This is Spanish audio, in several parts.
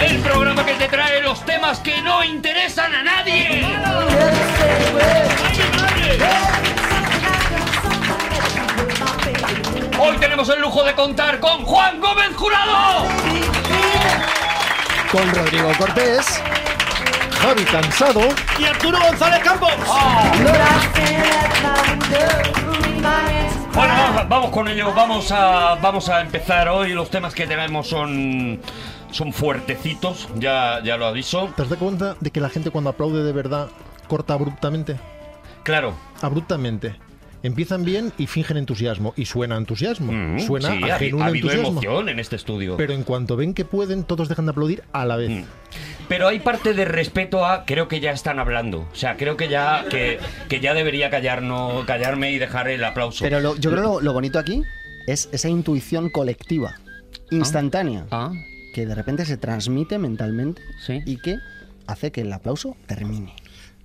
El programa que te trae los temas que no interesan a nadie. ¡Ay, mi madre! Hoy tenemos el lujo de contar con Juan Gómez Jurado. con Rodrigo Cortés, Javi Cansado, ¡Y Arturo González Campos! Bueno, vamos, vamos con ello. Vamos a, vamos a empezar hoy. Los temas que tenemos son, son fuertecitos, ya, ya lo aviso. ¿te das cuenta de que la gente cuando aplaude de verdad corta abruptamente? Claro. Abruptamente. Empiezan bien y fingen entusiasmo. Y suena entusiasmo. Mm, suena sí, a ha, genuino ha habido entusiasmo. emoción en este estudio. Pero en cuanto ven que pueden, todos dejan de aplaudir a la vez. Mm. Pero hay parte de respeto a creo que ya están hablando. O sea, creo que ya que, que ya debería callar, no, callarme y dejar el aplauso. Pero lo- yo creo lo, lo bonito aquí es esa intuición colectiva, instantánea, Ah, que de repente se transmite mentalmente Sí. y que hace que el aplauso termine.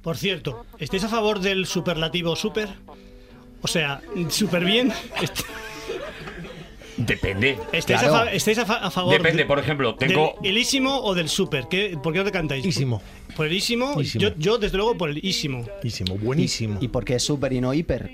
Por cierto, ¿estáis a favor del superlativo super? O sea, súper bien. Depende. ¿Estáis, Claro. a, fa- estáis a fa- a favor Depende, de- por ejemplo, tengo del ilísimo o del super? ¿Qué- ¿Por qué no te cantáis? Ísimo. Por el ísimo. Ísimo. Yo, yo, desde luego, por el ísimo. Buenísimo, buenísimo. ¿Y por qué es súper y no hiper?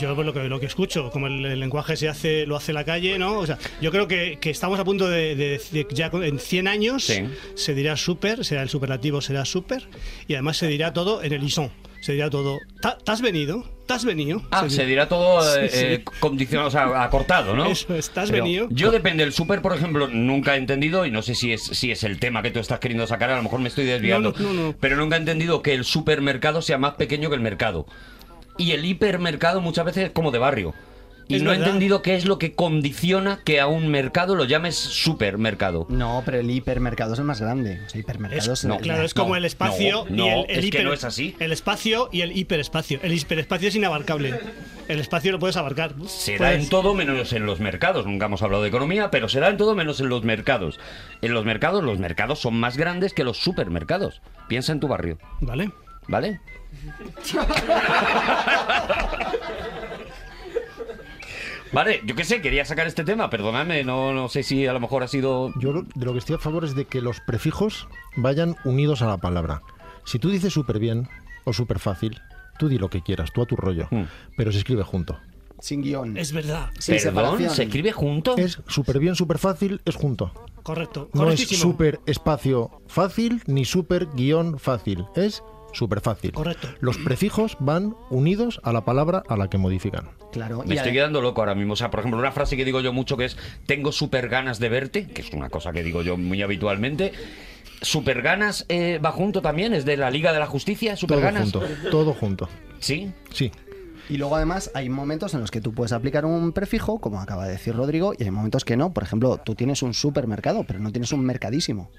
Yo lo que, lo que escucho, como el, el lenguaje se hace, lo hace la calle, ¿no? O sea, yo creo que, que estamos a punto de, de- de- ya en 100 años Sí. se dirá super, será el superlativo, será super, y además se dirá todo en el isón. Se dirá todo, "Ta- ¿te has venido? ¿Te has venido? Ah, Se se dirá. todo eh, Sí, eh, condicionado, o sea, acortado, ¿no? Eso, ¿estás Pero venido? Yo depende, el súper, por ejemplo, nunca he entendido, y no sé si es, si es el tema que tú estás queriendo sacar, a lo mejor me estoy desviando, No, no, no, no. pero nunca he entendido que el supermercado sea más pequeño que el mercado. Y el hipermercado muchas veces es como de barrio. Y Es no he entendido qué es lo que condiciona que a un mercado lo llames supermercado. No, pero el hipermercado es el más grande. O sea, hipermercado es, Es, el- no, claro, es como no, el espacio no, y el, es que no es así. El espacio y el hiperespacio. El hiperespacio es inabarcable. El espacio lo puedes abarcar. Será Puedes- en todo menos en los mercados. Nunca hemos hablado de economía, pero será en todo menos en los mercados. En los mercados, los mercados son más grandes que los supermercados. Piensa en tu barrio, Vale. ¿vale? Vale, yo qué sé, quería sacar este tema, perdonadme, no, no sé si a lo mejor ha sido... Yo lo- de lo que estoy a favor es de que los prefijos vayan unidos a la palabra. Si tú dices súper bien o súper fácil, tú di lo que quieras, tú a tu rollo, Mm. pero se escribe junto. Sin guion. Es verdad. Sin Perdón, separación. ¿se escribe junto? Es súper bien, súper fácil, es junto. Correcto. No es Correctísimo. súper espacio fácil ni súper guion fácil. Es súper fácil. Correcto. Los prefijos van unidos a la palabra a la que modifican. Claro. Me y estoy quedando loco ahora mismo. O sea, por ejemplo, una frase que digo yo mucho que es tengo súper ganas de verte, que es una cosa que digo yo muy habitualmente. Super ganas eh, va junto también, es de la Liga de la Justicia, super Todo ganas. junto. Todo junto. Sí. Sí. Y luego además hay momentos en los que tú puedes aplicar un prefijo, como acaba de decir Rodrigo, y hay momentos que no. Por ejemplo, tú tienes un supermercado, pero no tienes un mercadísimo.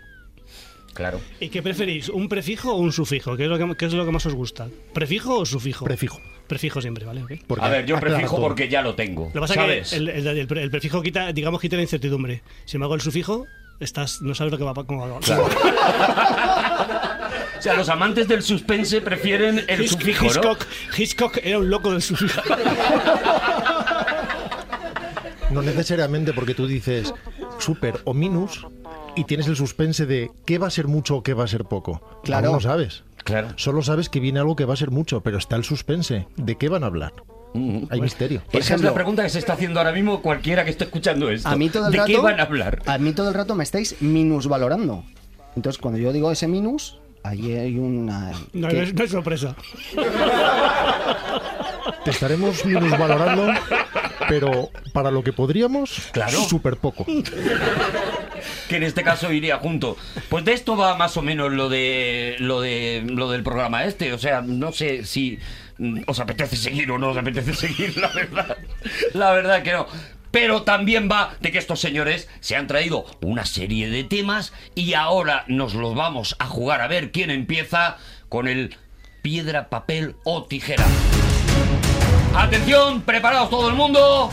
Claro. ¿Y qué preferís? ¿Un prefijo o un sufijo? ¿Qué es lo que, qué es lo que más os gusta? ¿Prefijo o sufijo? Prefijo. Prefijo siempre, ¿vale? A ver, yo prefijo todo. porque ya lo tengo. Lo que pasa ¿Sabes? es que el, el- el- el prefijo quita, digamos, quita la incertidumbre. Sin embargo, el sufijo, estás, no sabes lo que va, cómo va. O sea, los amantes del suspense prefieren el Hitch- sufijo, ¿no? Hitchcock, Hitchcock era un loco del sufijo. No necesariamente porque tú dices super o minus y tienes el suspense de qué va a ser mucho o qué va a ser poco. Claro. Aún no sabes. Claro. Solo sabes que viene algo que va a ser mucho, pero está el suspense. ¿De qué van a hablar? Mm. Hay misterio. Por Esa es ejemplo- la pregunta que se está haciendo ahora mismo cualquiera que esté escuchando esto. A mí todo el ¿De rato. qué van a hablar? A mí todo el rato me estáis minusvalorando. Entonces, cuando yo digo ese minus, ahí hay una. No, que- es, no es sorpresa. Te estaremos minusvalorando, pero para lo que podríamos, Claro. súper poco. Que en este caso iría junto. Pues de esto va más o menos lo de lo de lo del programa este, o sea, no sé si mm, os apetece seguir o no os apetece seguir, la verdad. La verdad que no. Pero también va de que estos señores se han traído una serie de temas y ahora nos los vamos a jugar a ver quién empieza con el piedra, papel o tijera. Atención, preparados todo el mundo.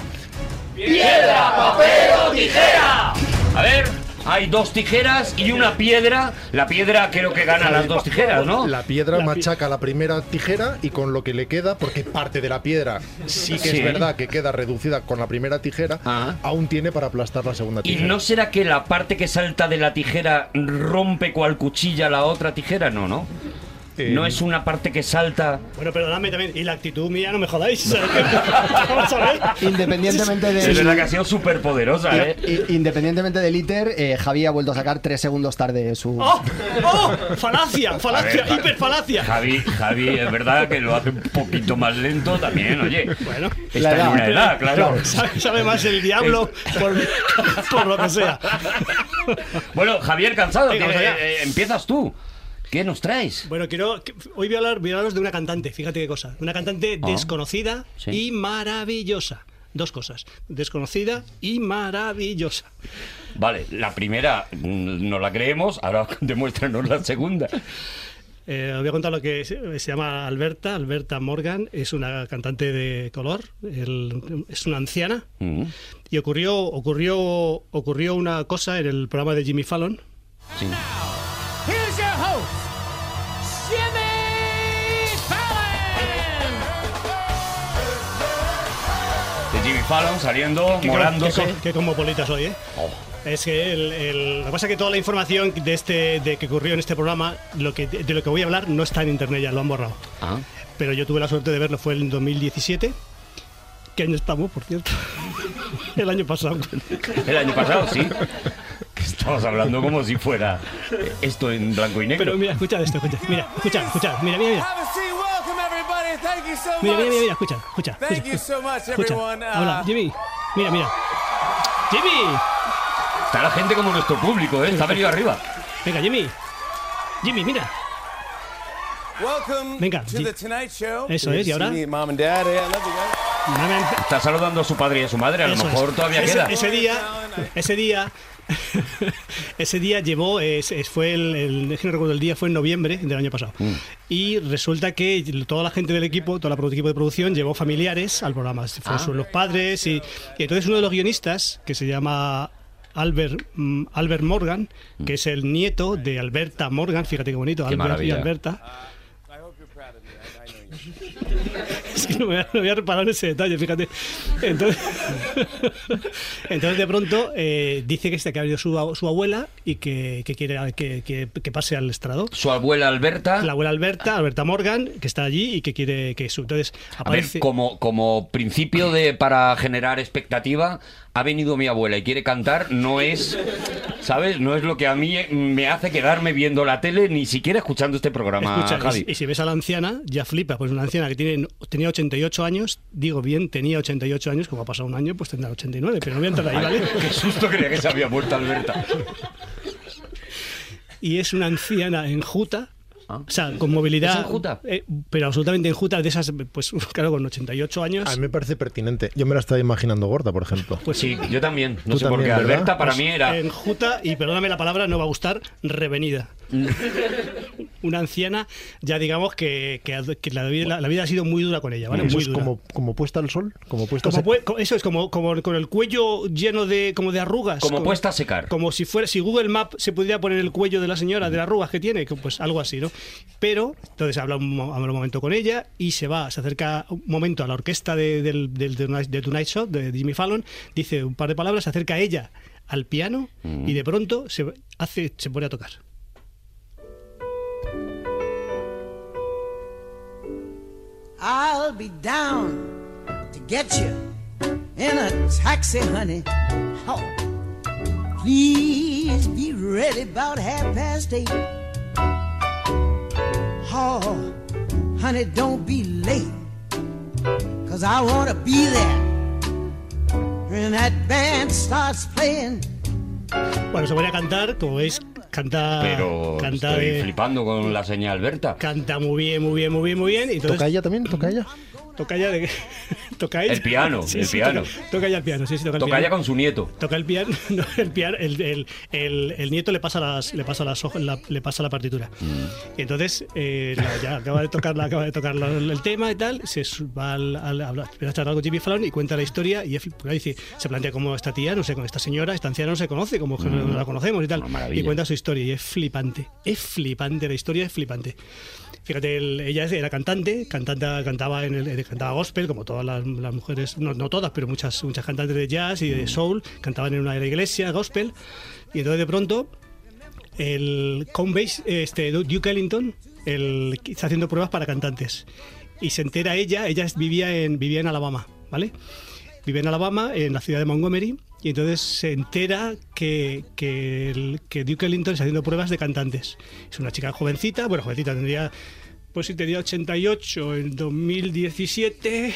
¡Piedra, papel o tijera! A ver, hay dos tijeras y una piedra. La piedra creo que gana las dos tijeras, ¿no? La piedra machaca la primera tijera y con lo que le queda, porque parte de la piedra sí que Sí. es verdad que queda reducida con la primera tijera, Ah. aún tiene para aplastar la segunda ¿Y tijera. no será que la parte que salta de la tijera rompe cual cuchilla la otra tijera? No, ¿no? Eh, No es una parte que salta. Bueno, perdonadme también. Y la actitud mía, no me jodáis. Vamos a ver. Independientemente Es verdad que ha sido súper poderosa, ¿eh? independientemente del ITER, eh, Javi ha vuelto a sacar tres segundos tarde su. ¡Oh! ¡Oh! ¡Falacia! ¡Falacia! ¡Hiperfalacia! Javi, Javi, es verdad que lo hace un poquito más lento también, oye. Bueno, Está en edad. una edad, claro. sabe, sabe más el diablo por, por lo que sea. Bueno, Javier Cansado, Venga, que, eh, empiezas tú. ¿Qué nos traes? Bueno, quiero. Hoy voy a, hablar, voy a hablaros de una cantante, fíjate qué cosa. Una cantante Ah. desconocida Sí. y maravillosa. Dos cosas. Desconocida y maravillosa. Vale, la primera mm, no la creemos, ahora demuéstranos la segunda. Eh, os voy a contar lo que se, se llama Alberta. Alberta Morgan es una cantante de color. el- es una anciana. Mm, Y ocurrió, ocurrió, ocurrió una cosa en el programa de Jimmy Fallon. sí. Fallon saliendo, morándose. que, que cosmopolita soy, ¿eh? Oh, Es que el, el- lo que pasa es que toda la información de este de que ocurrió en este programa, lo que, de lo que voy a hablar, no está en internet ya, lo han borrado. ah. Pero yo tuve la suerte de verlo, fue en 2017. ¿Qué año estamos, por cierto? el año pasado. El año pasado, sí. Que Estamos hablando como si fuera esto en blanco y negro. Pero mira, escucha esto, escucha. Mira, escucha, escucha. Mira, mira, mira. Mira, mira, mira, mira, escucha, escucha. Thank escucha, you so much, escucha. everyone. Uh, Habla, Jimmy. Mira, mira. Jimmy. Está la gente como nuestro público, ¿eh? Está venido arriba. Venga, Jimmy. Jimmy, mira. Welcome Venga, to Ji- the Tonight Show. Eso es, ¿y ahora? Me- Está saludando a su padre y a su madre, a lo Eso mejor es. todavía ese, queda. Ese día, ese día, ese día llevó, es- es- fue el, el- es que no recuerdo el día, fue en noviembre del año pasado. Mm. Y resulta que toda la gente del equipo, todo el equipo de producción llevó familiares al programa. Fueron Ah. los padres y, y entonces uno de los guionistas, que se llama Albert, mm, Albert Morgan, que es el nieto de Alberta Morgan, fíjate qué bonito, Qué Albert y maravilla. Alberta. I Es que no me, había reparado en ese detalle, fíjate. Entonces, entonces de pronto eh, dice que, este, que ha venido su, su abuela y que, que quiere que, que- que pase al estrado. Su abuela Alberta. La abuela Alberta, Alberta Morgan, que está allí y que quiere que su. Entonces A ver, aparece. como, como principio de para generar expectativa, ha venido mi abuela y quiere cantar, no es, ¿sabes? No es lo que a mí me hace quedarme viendo la tele, ni siquiera escuchando este programa, Escucha, y Javi. si- y, si ves a la anciana, ya flipa, pues una anciana que tiene, tenía 88 años, digo bien, tenía 88 años, como ha pasado un año, pues tendrá 89, pero no voy a entrar ahí, ¿vale? Qué susto creía que se había muerto Alberta. y es una anciana enjuta. Ah. O sea, con movilidad. ¿Es enjuta? eh, pero absolutamente enjuta, de esas, pues claro, con 88 años. A mí me parece pertinente. Yo me la estaba imaginando gorda, por ejemplo. Pues Sí, yo también. No Tú sé por qué. Alberta para pues, mí era. Enjuta, y perdóname la palabra, no va a gustar, revenida. una anciana, ya digamos que, que, ha- que la, vida, la vida ha sido muy dura con ella, ¿vale? Eso Muy es dura. como, como puesta al sol, como puesta Como a co- eso es como, como con el cuello lleno de como de arrugas. Como puesta a secar. Como si fuera si Google Map se pudiera poner el cuello de la señora de las arrugas que tiene, pues algo así, ¿no? Pero entonces habla un, habla un momento con ella y se va, se acerca un momento a la orquesta de, del, de Tonight Show de Jimmy Fallon, dice un par de palabras, se acerca a ella al piano y de pronto se hace se pone a tocar. I'll be down to get you in a taxi, honey. Oh, please be ready about half past eight. Oh, honey, don't be late, cause I wanna be there when that band starts playing. Bueno, se pone a cantar, como veis, canta. Pero canta, estoy de- flipando con la señal Berta. canta muy bien, muy bien, muy bien, muy bien. Y entonces, ¿Toca ella también? ¿Toca ella? toca ella de. El piano, Sí, el sí, piano. Toca, toca ella el piano, sí, sí, toca el Toca piano. ya con su nieto. Toca el piano, no, el piano, el, el, el, el nieto le pasa las, le pasa las hojas, la- le pasa la partitura. Mm. Y entonces eh, la- ya acaba de tocar, la- acaba de tocar la- el tema y tal, se va al, al- a hablar- a charlar con Jimmy Fallon y cuenta la historia y es- porque ahí dice, se plantea cómo esta tía, no sé, con esta señora, esta anciana no se conoce, como no la conocemos y tal. Y cuenta su historia y es flipante, es flipante, la historia es flipante. Fíjate, el- ella era cantante, cantante cantaba en el, cantaba gospel, como todas las, las mujeres, no, no todas, pero muchas, muchas cantantes de jazz y de soul, cantaban en una iglesia, gospel, y entonces de pronto el Conbase, este Duke Ellington, el, está haciendo pruebas para cantantes. Y se entera ella, ella vivía en, vivía en Alabama, ¿vale? Vivía en Alabama, en la ciudad de Montgomery, y entonces se entera que, que, el- que Duke Ellington está haciendo pruebas de cantantes. Es una chica jovencita, bueno, jovencita, tendría, pues si tenía 88 en 2017,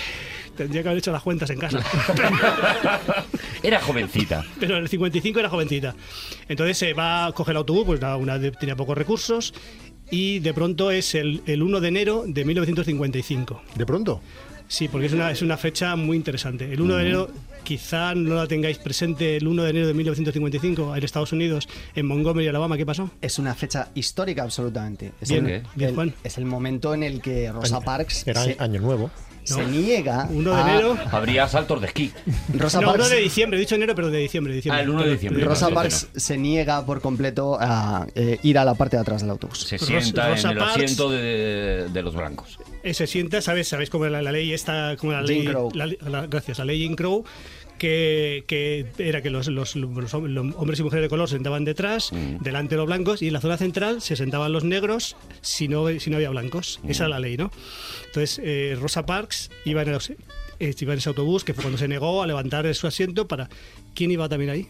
tendría que haber hecho las cuentas en casa. Era jovencita. pero en el 55 era jovencita. Entonces se va a coger el autobús, pues una de- tenía pocos recursos, y de pronto es el, el 1 de enero de 1955. ¿De pronto? Sí, porque es una, es una fecha muy interesante. El 1 de enero, quizá no la tengáis presente, el 1 de enero de 1955 en Estados Unidos, en Montgomery, Alabama, ¿qué pasó? Es una fecha histórica absolutamente. Es, Bien, el, bien, el- Juan. es el momento en el que Rosa Año- Parks Era se, año nuevo. se No. niega 1 de a- enero. Habría saltos de esquí. Rosa No, 1 Parks, de diciembre, he dicho enero, pero de diciembre. diciembre. Ah, el 1 de diciembre. Rosa Parks se niega por completo a eh, ir a la parte de atrás del autobús. Se sienta Rosa en el Parks. asiento de, de los blancos. Eh, se sienta, ¿sabes? ¿Sabes cómo era la, ley esta? Como la ley, la- gracias, la ley Jim Crow, que, que era que los, los- los hom- los hombres y mujeres de color se sentaban detrás, delante de los blancos, y en la zona central se sentaban los negros si no, si no había blancos. Esa era la ley, ¿no? Entonces, eh, Rosa Parks iba en, el- eh, iba en ese autobús, que fue cuando se negó a levantar su asiento para... ¿Quién iba también ahí?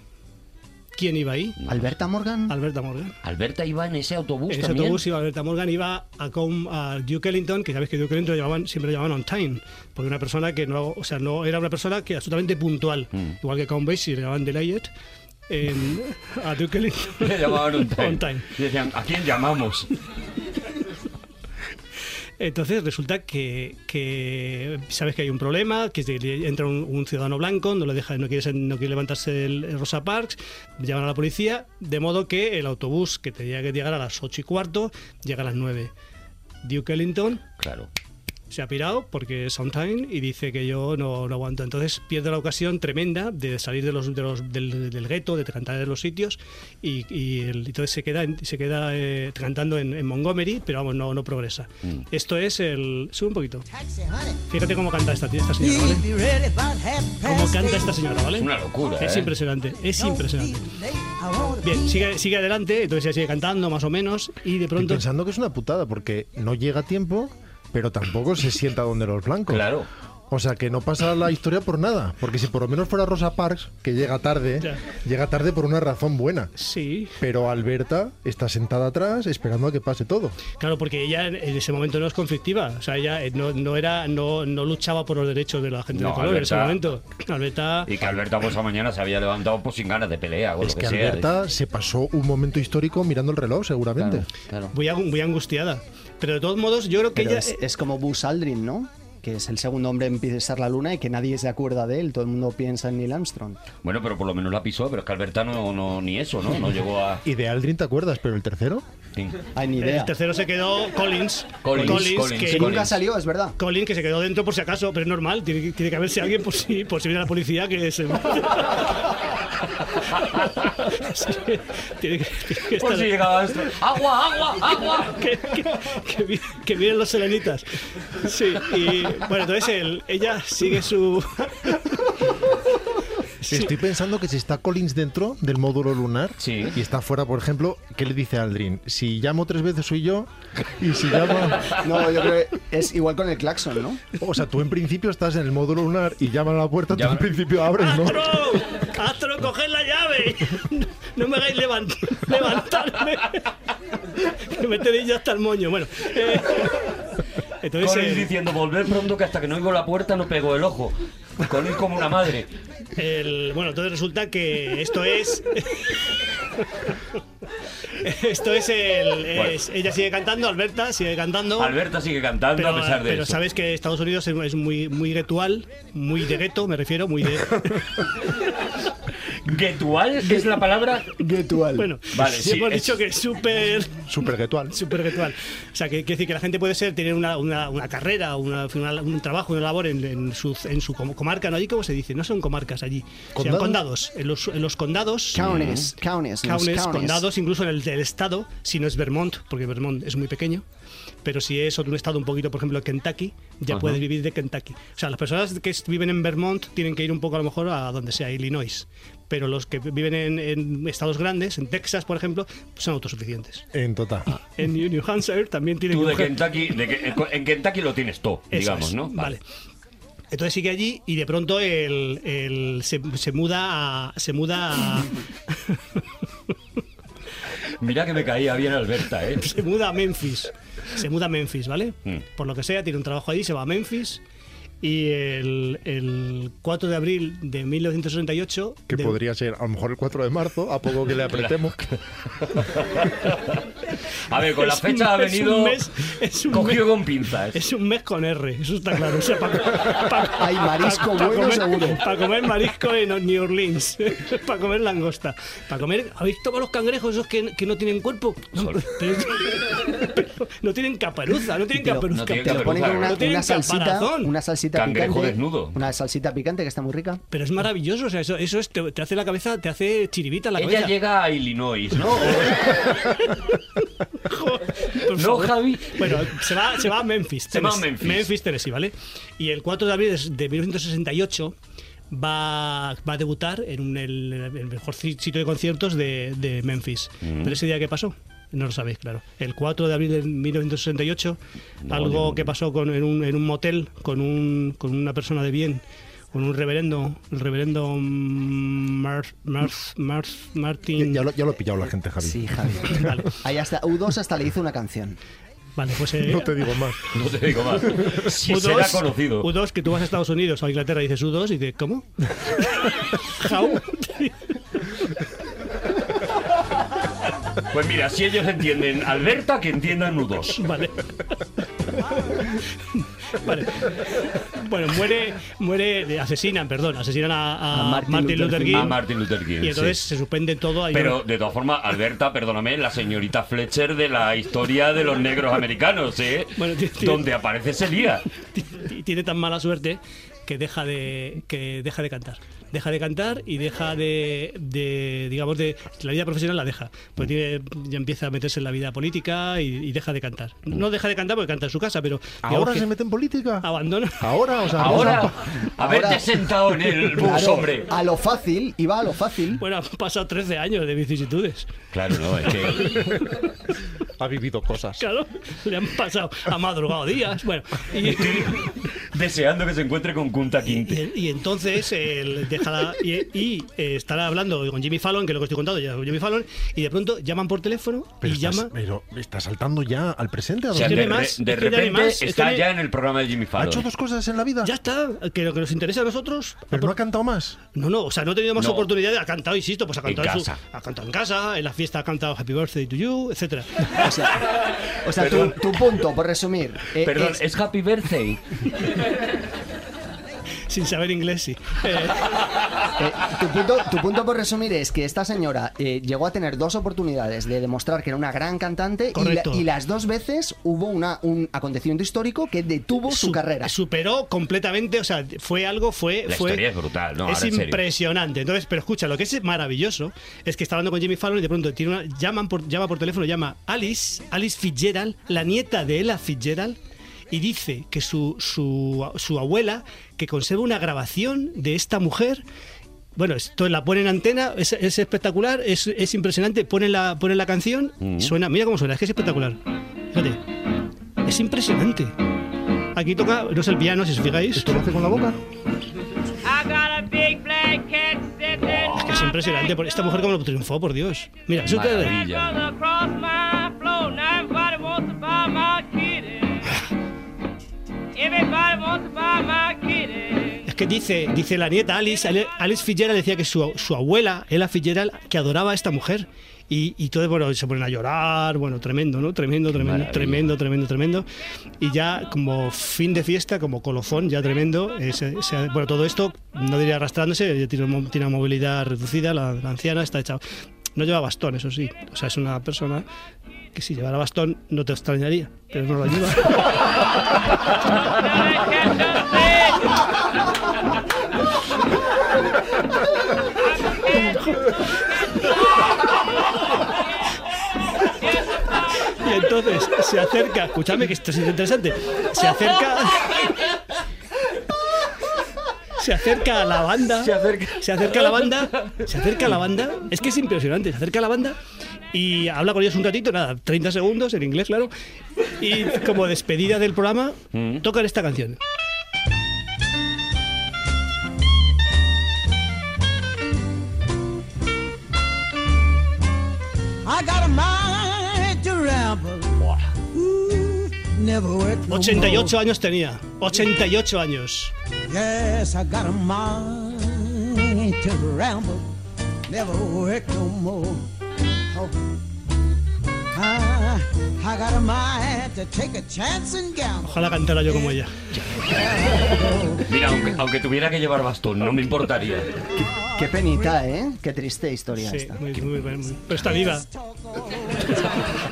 ¿Quién iba ahí? Alberta Morgan. Alberta Morgan. Alberta iba en ese autobús En ese también. autobús iba Alberta Morgan, iba a, com- a Duke Ellington, que sabéis que Duke Ellington lo llamaban, siempre lo llamaban on time, porque una persona que no, o sea, no era una persona que absolutamente puntual, Mm. igual que Count Basie le llamaban delayed, en, a Duke Ellington. Le llamaban time. On time. Y decían, ¿a quién llamamos? Entonces resulta que, que sabes que hay un problema, que entra un, un ciudadano blanco, no le deja, no quiere, no quiere levantarse el, el Rosa Parks, llaman a la policía, de modo que el autobús que tenía que llegar a las 8 y cuarto llega a las 9. Duke Ellington Claro. Se ha pirado porque es on time y dice que yo no, no aguanto. Entonces pierde la ocasión tremenda de salir de los, de los- del, del gueto, de cantar en los sitios y, y el- entonces se queda, se queda eh, cantando en, en Montgomery, pero vamos, no, no progresa. Mm. Esto es el... Sube un poquito. Fíjate cómo canta esta, esta señora, ¿vale? Cómo canta esta señora, ¿vale? Es una locura, Es ¿eh? impresionante, es impresionante. Bien, sigue, sigue adelante, entonces ya sigue cantando más o menos y de Estoy pronto... pensando que es una putada porque no llega a tiempo, pero tampoco se sienta donde los blancos. Claro. O sea, que no pasa la historia por nada. Porque si por lo menos fuera Rosa Parks, que llega tarde, Ya. llega tarde por una razón buena. Sí, Pero Alberta está sentada atrás esperando a que pase todo. Claro, porque ella en ese momento no es conflictiva. O sea, ella eh, no, no era, no, no luchaba por los derechos de la gente No, de color en ese Alberta- momento. Alberta. Y que Alberta por esa mañana se había levantado pues sin ganas de pelea o es lo que que, sea. Alberta se pasó un momento histórico mirando el reloj, seguramente. Claro. Agu- muy angustiada. Pero de todos modos, yo creo que Pero ella. es, es como Buzz Aldrin, ¿no? Que es el segundo hombre en pisar la luna y que nadie se acuerda de él. Todo el mundo piensa en Neil Armstrong. Bueno, pero por lo menos la pisó, pero es que Alberta no, no ni eso, ¿no? No llegó a... Y de Aldrin te acuerdas, pero el tercero. Sí. Ay, ni idea. el tercero se quedó Collins. Collins, Collins, que, Que Collins. nunca salió, es verdad. Collins, que se quedó dentro por si acaso, pero es normal. Tiene, que- tiene que haberse alguien por si, por si viene la policía que se. Sí, tiene que, tiene que Por estar- si llegaba esto. ¡Agua, agua, agua! que, que, que vienen los selenitas. Sí, y bueno, entonces él- ella sigue su. Sí. Estoy pensando que si está Collins dentro del módulo lunar Sí. y está fuera, por ejemplo, ¿qué le dice a Aldrin? Si llamo tres veces soy yo y si llama... No, yo creo que es igual con el claxon, ¿no? O sea, tú en principio estás en el módulo lunar y llaman a la puerta, tú en principio abres, ¿no? ¡Astro! ¡Astro, coged la llave! No me hagáis levant- levantarme. Que me tenéis ya hasta el moño. Bueno. eh, entonces. Collins eh, diciendo, volver pronto que hasta que no oigo la puerta no pego el ojo. Con él como una madre. El- bueno, entonces resulta que esto es. esto es el. es- ella sigue cantando, Alberta sigue cantando. Alberta sigue cantando pero, a pesar de pero eso. sabes que Estados Unidos es, es muy, muy guetual, muy de gueto, me refiero, muy de. ¿Guetual es la palabra? Guetual. Bueno, Vale, sí, hemos es- dicho que es súper. Súper getual. Súper guetual. O sea, que quiere decir que la gente puede ser tener una, una, una carrera, una, una- un trabajo, una labor en, en su, en su com- comarca, ¿no? Allí, ¿cómo se dice? No son comarcas allí. Llaman ¿Condados? En los, en los condados. Counties, counties, los Counties, counties. condados, incluso en el, el estado, si no es Vermont, porque Vermont es muy pequeño, pero si es otro estado un poquito, por ejemplo, Kentucky, ya Ajá. puedes vivir de Kentucky. O sea, las personas que viven en Vermont tienen que ir un poco a lo mejor a donde sea, Illinois, pero los que viven en, en estados grandes, en Texas, por ejemplo, son autosuficientes. En total. En New New Hampshire también tienen Tú de Kentucky, de que- en Kentucky lo tienes todo, Eso digamos, es, ¿no? Vale. Entonces sigue allí y de pronto el, el- se, se muda a, se muda a, Mira que me caía bien Alberta, ¿eh? se muda a Memphis. Se muda a Memphis, ¿vale? Mm. Por lo que sea, tiene un trabajo allí, se va a Memphis. Y el, el 4 de abril de 1968. Que de- podría ser a lo mejor el 4 de marzo, a poco que le apretemos. A ver, con la fecha ha es un venido mes- es un cogido mes- con pinzas. Es un mes con R, eso está claro. O sea, para, Hay marisco bueno, comer, seguro. Para comer marisco en New Orleans. para comer langosta. Para comer. ¿Habéis tomado los cangrejos esos que, que no tienen cuerpo? No, pero- pero no tienen caparuza, no tienen Te lo- caparuza. no tienen Te lo ponen con una, No tienen una salsita, caparazón. una salsita Cangrejo picante. desnudo. Una salsita picante que está muy rica. Pero es maravilloso, o sea, eso, eso es, te, te hace la cabeza, te hace chiribita la Ella cabeza. llega a Illinois, ¿no? ¿No. Javi? Bueno, se va, se va a Memphis. Se va a Tennessee. Memphis. Tennessee, ¿vale? Y el 4 de abril de 1968 va, va a debutar en un- el, el mejor sitio de conciertos de, de Memphis. Mm. Pero ese día, ¿qué pasó? No lo sabéis, claro. El 4 de abril de 1968, No, algo no- que pasó con, en, un, en un motel con, un, con una persona de bien, con un reverendo, el reverendo Mar, Mar- Mar- Ya, Martin. ya lo, ya lo ha pillado la gente, Javi. Sí, Javi. Vale, Ahí hasta U2 hasta le hizo una canción. vale, pues eh, No te digo más. No te digo más. Si U2, será conocido. U2, que tú vas a Estados Unidos o a Inglaterra y dices U2 y dices, ¿cómo? How? Pues mira, si ellos entienden Alberta, que entiendan nudos. Vale. Vale. Bueno, muere, muere, asesinan, perdón, asesinan a, a A Martin Martin, Luther Luther King. A Martin Luther King. y entonces sí. se suspende todo. Hay Pero de todas formas, Alberta, perdóname, la señorita Fletcher de la historia de los negros americanos, ¿eh? Bueno, Donde aparece ese día. y tiene tan mala suerte que deja de que deja de cantar deja de cantar y deja de, de, digamos de la vida profesional la deja pues tiene, ya empieza a meterse en la vida política y, y deja de cantar no deja de cantar porque canta en su casa pero ¿Ahora se mete en política? abandona Ahora, o sea, Ahora, haberte Ahora- sentado en el bus, Claro, hombre. a lo fácil, iba a lo fácil. bueno han pasado 13 años de vicisitudes Claro, no, es que. ha vivido cosas. claro le han pasado a madrugado días bueno y, Estoy deseando que se encuentre con Kunta Quinte. Y, y entonces él deja la- y, y, eh, estará hablando con Jimmy Fallon, que es lo que estoy contando ya con Jimmy Fallon, y de pronto llaman por teléfono Pero, y estás, llama. pero está saltando ya al presente. ¿a O sea, de, más, de repente más, es está ya en el programa de Jimmy ¿Ha Fallon. hecho dos cosas en la vida? Ya está, que lo que nos interesa a nosotros. Pero no ha cantado más. No, no, o sea, no ha tenido más No. oportunidades. Ha cantado, insisto, pues ha cantado, en, su- casa. ha cantado en casa, en la fiesta ha cantado Happy Birthday to You, etcétera. O sea, o sea tu, tu punto, por resumir. eh, Perdón, es- es Happy Birthday. Sin saber inglés, sí. Eh, Eh, tu, punto, tu punto por resumir es que esta señora eh, llegó a tener dos oportunidades de demostrar que era una gran cantante y, la- y las dos veces hubo una, un acontecimiento histórico que detuvo su, su- carrera. Superó completamente, o sea, fue algo, fue. La fue historia es brutal, ¿no? Es Ahora, en serio. impresionante. Entonces, pero escucha, lo que es maravilloso es que está hablando con Jimmy Fallon y de pronto tiene una, llaman por, llama por teléfono, llama Alice, Alice Fitzgerald, la nieta de Ella Fitzgerald, y dice que su, su, su abuela, que conserva una grabación de esta mujer. Bueno, esto la pone en antena, es, es espectacular, es, es impresionante. Ponen la, ponen la canción, y suena, mira cómo suena, es que es espectacular. Fíjate, es impresionante. Aquí toca, no es el piano, si os fijáis. ¿Esto lo hace con la boca? Es que es impresionante. Esta mujer como lo triunfó, por Dios. Mira, eso te- Maravilla. que dice, dice la nieta Alice, Alice Fitzgerald decía que su, su abuela, Ella Fitzgerald, que adoraba a esta mujer. Y, y todo, bueno, se ponen a llorar, bueno, tremendo, ¿no? Tremendo, tremendo, tremendo, tremendo, tremendo. Y ya como fin de fiesta, como colofón, ya tremendo. eh, se- se- bueno, todo esto, no diría arrastrándose, tiene, tiene una movilidad reducida, la, la anciana está hecha... No lleva bastón, eso sí. O sea, es una persona que si llevara bastón no te extrañaría, pero no lo lleva. Y entonces se acerca, escúchame que esto es interesante, se acerca... Se acerca a la banda. Se acerca, a la banda. Se acerca a la banda. Es que es impresionante. Se acerca a la banda y habla con ellos un ratito, nada, 30 segundos en inglés, claro. Y como despedida del programa, tocan esta canción. I got a mind to ramble. Ooh, never work no 88 años tenía. 88 años. Yes, I got a mind to ramble. Never work no more. I, I got a mind to take a chance and gamble. Ojalá cantara yo como ella. Mira, aunque, aunque tuviera que llevar bastón, no me importaría. Qué penita, ¿eh? Qué triste historia Sí, esta. muy, muy, muy- muy- Pero está viva.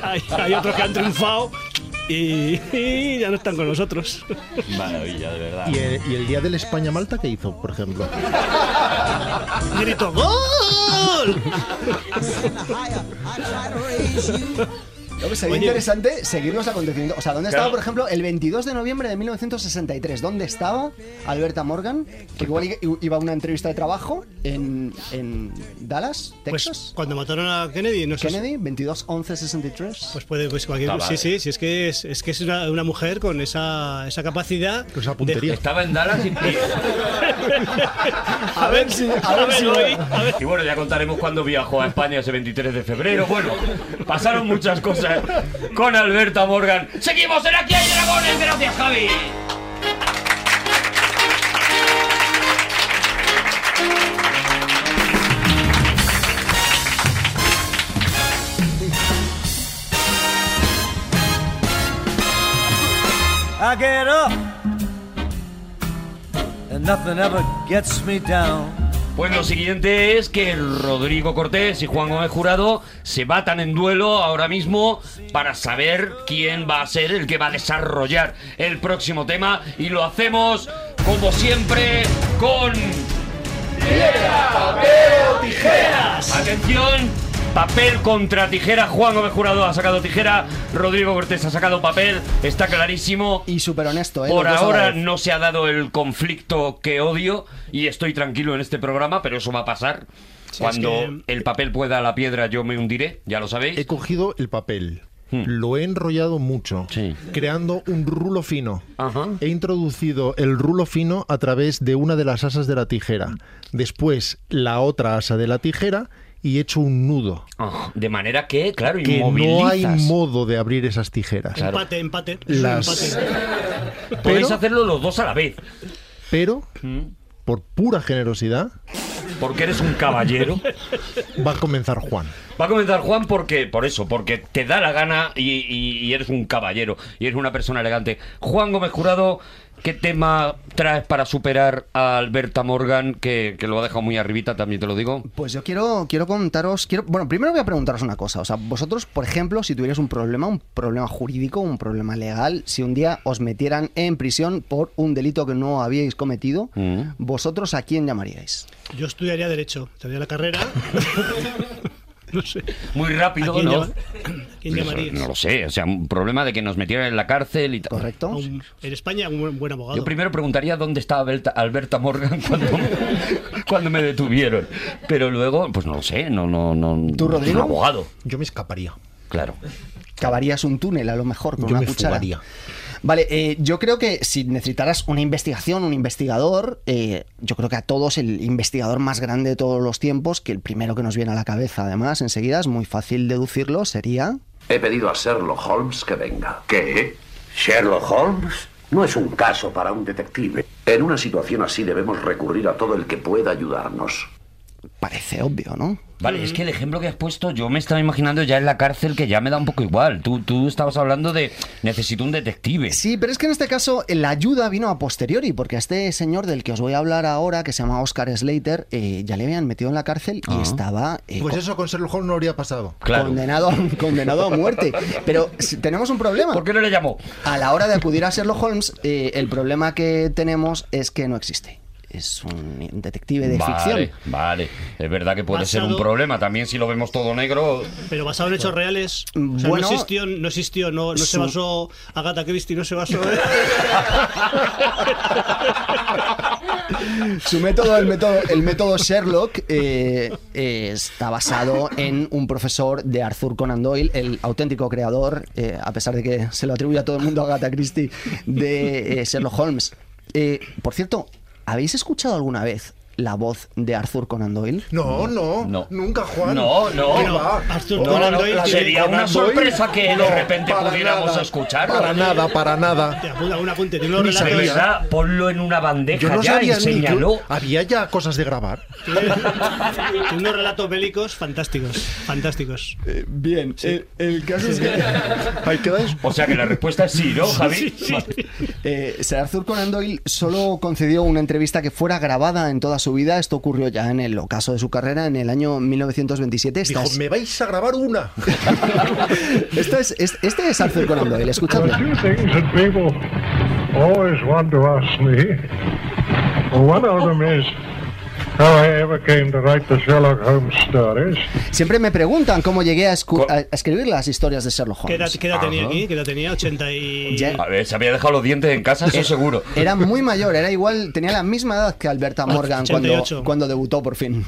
hay, hay otros que han triunfado y, y ya no están con nosotros. Maravilla, de verdad. ¿Y el, y el día del España-Malta qué hizo, por ejemplo? Grito ¡Gol! Higher, I try to raise you. Lo que sería Oye. interesante seguir los acontecimientos. O sea, ¿dónde Claro. estaba, por ejemplo, el 22 de noviembre de 1963? ¿Dónde estaba Alberta Morgan? Que igual iba a una entrevista de trabajo en, en Dallas, Pues Texas. cuando mataron a Kennedy, no sé. Kennedy, 22 11 63. Pues puede, pues cualquier. Estaba, Sí, sí, sí, es que es, es que es una, una mujer con esa, esa capacidad. Con esa puntería. Estaba en Dallas y... a ver si, a ver si. Y bueno, ya contaremos cuándo viajó a España ese 23 de febrero. Bueno, pasaron muchas cosas con Alberta Morgan. Seguimos en Aquí hay Dragones. Gracias, Javi. I get up and nothing ever gets me down. Pues lo siguiente es que Rodrigo Cortés y Juan Gómez Jurado se batan en duelo ahora mismo para saber quién va a ser el que va a desarrollar el próximo tema. Y lo hacemos, como siempre, con... ¡Piedra, papel o tijeras! Atención, papel contra tijera. Juan Gómez Jurado ha sacado tijera, Rodrigo Cortés ha sacado papel. Está clarísimo. Y súper honesto, ¿eh? Por ahora no se ha dado el conflicto que odio y estoy tranquilo en este programa, pero eso va a pasar. Cuando es que- el papel pueda a la piedra yo me hundiré, ya lo sabéis. He cogido el papel, Hmm. lo he enrollado mucho, Sí. creando un rulo fino. Ajá. He introducido el rulo fino a través de una de las asas de la tijera. Después la otra asa de la tijera y he hecho un nudo. Ah, de manera que, claro, Que no hay modo de abrir esas tijeras. Claro. Empate, empate. Las- empate. Podéis hacerlo los dos a la vez. Pero, Hmm. por pura generosidad, Porque eres un caballero. va a comenzar Juan. Va a comenzar Juan porque, por eso, porque te da la gana y, y- y eres un caballero y eres una persona elegante. Juan Gómez Jurado, ¿qué tema traes para superar a Alberta Morgan, que, que lo ha dejado muy arribita, también te lo digo? Pues yo quiero, quiero contaros, quiero, bueno, primero voy a preguntaros una cosa. O sea, vosotros, por ejemplo, si tuvierais un problema, un problema jurídico, un problema legal, si un día os metieran en prisión por un delito que no habíais cometido, Mm. ¿vosotros a quién llamaríais? Yo estudiaría Derecho, tendría la carrera. no sé. Muy ¿A rápido, quién, ¿no? no lo sé, o sea, un problema de que nos metieran en la cárcel y tal. ¿Correcto? Un- en España, un buen, buen abogado. Yo primero preguntaría dónde estaba Alberta, Alberta Morgan cuando, cuando me detuvieron. Pero luego, pues no lo sé, no, no, no. ¿Tú, Rodrigo? Un abogado, Yo me escaparía. claro. Cavarías un túnel a lo mejor con Yo una me cuchara. fugaría. Vale, eh, yo creo que si necesitaras una investigación, un investigador, eh, yo creo que a todos el investigador más grande de todos los tiempos, que el primero que nos viene a la cabeza además enseguida, es muy fácil deducirlo, sería... He pedido a Sherlock Holmes que venga. ¿Qué? ¿Sherlock Holmes? No es un caso para un detective. En una situación así debemos recurrir a todo el que pueda ayudarnos. Parece obvio, ¿no? Vale, es que el ejemplo que has puesto, yo me estaba imaginando ya en la cárcel que ya me da un poco igual. Tú, tú estabas hablando de necesito un detective. Sí, pero es que en este caso la ayuda vino a posteriori, porque a este señor del que os voy a hablar ahora, que se llama Oscar Slater, eh, ya le habían metido en la cárcel y Ah. estaba eh, Pues eso con Sherlock Holmes no habría pasado. Claro. condenado, condenado a muerte. Pero si- tenemos un problema. ¿Por qué no le llamó? A la hora de acudir a Sherlock Holmes, eh, el problema que tenemos es que no existe. Es un detective de vale, ficción. Vale, es verdad que puede ser un problema. También si lo vemos todo negro. Pero basado en hechos reales. O sea, Bueno, no existió, no existió, no, no se basó Agatha Christie, no se basó. ¿eh? Su método, el método, el método Sherlock, eh, eh, está basado en un profesor de Arthur Conan Doyle, el auténtico creador, eh, a pesar de que se lo atribuye a todo el mundo a Agatha Christie, de eh, Sherlock Holmes. Eh, por cierto, ¿habéis escuchado alguna vez la voz de Arthur Conan Doyle? No, no, No. nunca, Juan. No, no. ¿Qué no. Arthur No, Conan no, Doyle tiene- Sería una Conan Doyle, sorpresa que de no, repente para pudiéramos nada, escucharlo. Para nada, para nada. Te apunta un apunte, tiene unos relatos, ponlo en una bandeja Yo no ya sabía señaló. había ya cosas de grabar. tiene, unos relatos bélicos fantásticos. Fantásticos. Bien, el, caso es que... Ahí quedáis. O sea que la respuesta es sí, ¿no, Javi? Eh, Sir Arthur Conan Doyle solo concedió una entrevista que fuera grabada en toda su vida. Esto ocurrió ya en el ocaso de su carrera en el año 1927. Esta Dijo, es- me vais a grabar una. Esta es- es- este es Arthur Conan Doyle, me. One of them is how I ever came to write the Sherlock Holmes stories. Siempre me preguntan cómo llegué a, a- escribir las historias de Sherlock ¿Qué edad, Holmes. qué edad tenía aquí? ¿Qué edad tenía? 80 y... Ya- A ver, se había dejado los dientes en casa, eso seguro. Era muy mayor, era igual, tenía la misma edad que Alberta Morgan cuando, 88. cuando debutó por fin.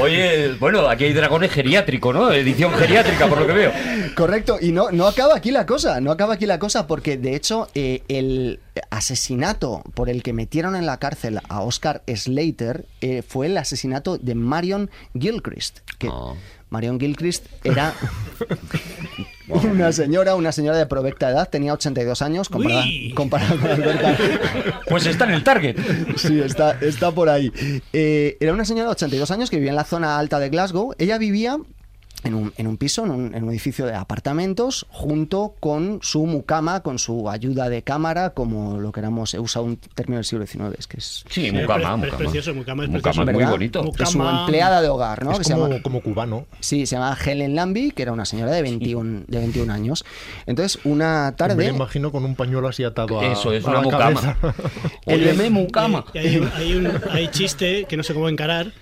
Oye, bueno, aquí hay dragones geriátrico, ¿no? Edición geriátrica, por lo que veo. Correcto, y no, no acaba aquí la cosa, no acaba aquí la cosa, porque de hecho eh, el asesinato por el que metieron en la cárcel a Oscar Slater eh, fue el asesinato de Marion Gilchrist. Que Ah. Marion Gilchrist era una señora, una señora de provecta edad, tenía 82 años, comparada, comparada con Alberta. Pues está en el target. Sí, está, está por ahí. Eh, era una señora de 82 años que vivía en la zona alta de Glasgow. Ella vivía en un, en un piso, en un, en un edificio de apartamentos, junto con su mucama, con su ayuda de cámara, como lo queramos, he usado un término del siglo XIX, es que es, Sí, Sí, mucama, pero es mucama. precioso, mucama es Mucama precioso. es muy bonito. Mucama. es su empleada de hogar, ¿no? Es Que se como, llama- como cubano. Sí, se llama Helen Lambie, que era una señora de 21, de 21 años. Entonces, una Me tarde... lo imagino con un pañuelo así atado a Eso es a una mucama. Óyeme, mucama. Y hay, hay, un- hay chiste que no sé cómo encarar.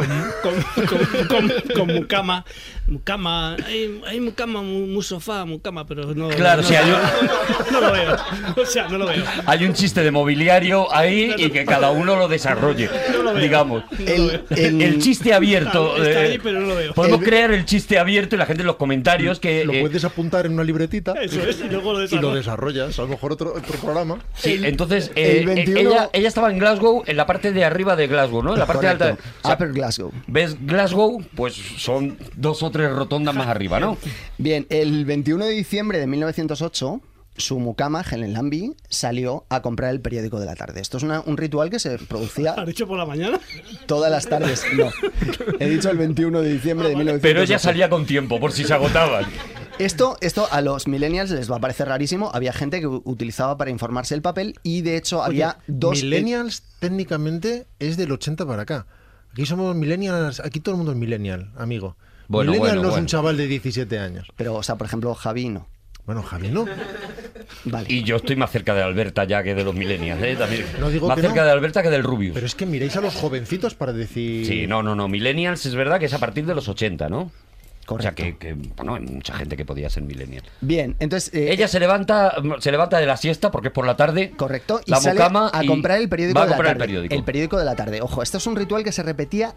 Con, con, con, con- con mucama, mucama, hay, hay mucama, mu, mu sofá, mucama, pero no. Claro, no, sí, hay no, un- no lo veo. O sea, no lo veo. Hay un chiste de mobiliario ahí y que cada uno lo desarrolle, No lo veo. digamos. El, el- El chiste abierto. Está- está eh, ahí, pero no lo veo. Podemos El- crear el chiste abierto y la gente en los comentarios que. Lo eh, puedes apuntar en una libretita Eso es, y luego lo y lo desarrollas. A lo mejor otro, otro programa. sí, entonces, el eh, eh, 21 ella, ella estaba en Glasgow, en la parte de arriba de Glasgow, ¿no? En la parte Correcto. alta. o sea, Upper Glasgow. ¿Ves Glasgow? Pues son dos o tres rotondas más arriba, ¿no? Bien, el 21 de diciembre de 1908, su mucama, Helen Lambie, salió a comprar el periódico de la tarde. Esto es una- un ritual que se producía ¿Has dicho por la mañana? todas las tardes. No, he dicho el 21 de diciembre de 1908. Pero ella salía con tiempo, por si se agotaban. Esto, esto a los millennials les va a parecer rarísimo. Había gente que utilizaba para informarse el papel y de hecho había dos... Millennials técnicamente es del 80 para acá. Aquí somos millennials, aquí todo el mundo es millennial, amigo. Bueno, millennial bueno, no es un chaval de 17 años. Pero, o sea, por ejemplo, Javi no. Bueno, Javi, ¿no? Vale. Y yo estoy más cerca de Alberta ya que de los millennials, ¿eh? También. No digo más que cerca no. de Alberta que del Rubius. Pero es que miréis a los jovencitos para decir... Sí, no, no, no. Millennials es verdad que es a partir de los 80, ¿no? O sea, que, que, bueno, hay mucha gente que podía ser millennial. Bien, entonces... eh, Ella se levanta, se levanta de la siesta porque es por la tarde. Correcto, y la sale mucama a y comprar el periódico va a de la comprar tarde. el periódico. de la tarde. Ojo, esto es un ritual que se repetía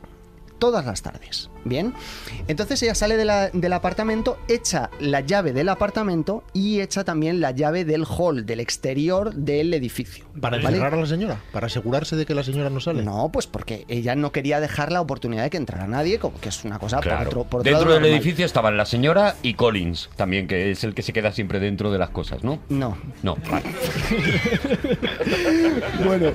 todas las tardes. Bien, entonces ella sale de la- del apartamento, echa la llave del apartamento y echa también la llave del hall, del exterior del edificio. ¿Para ¿vale? encerrar a la señora? ¿Para asegurarse de que la señora no sale? No, pues porque ella no quería dejar la oportunidad de que entrara nadie, como que es una cosa por Claro. otro, por otro dentro lado del normal. edificio estaban la señora y Collins, también, que es el que se queda siempre dentro de las cosas, ¿no? No. No, vale. Bueno,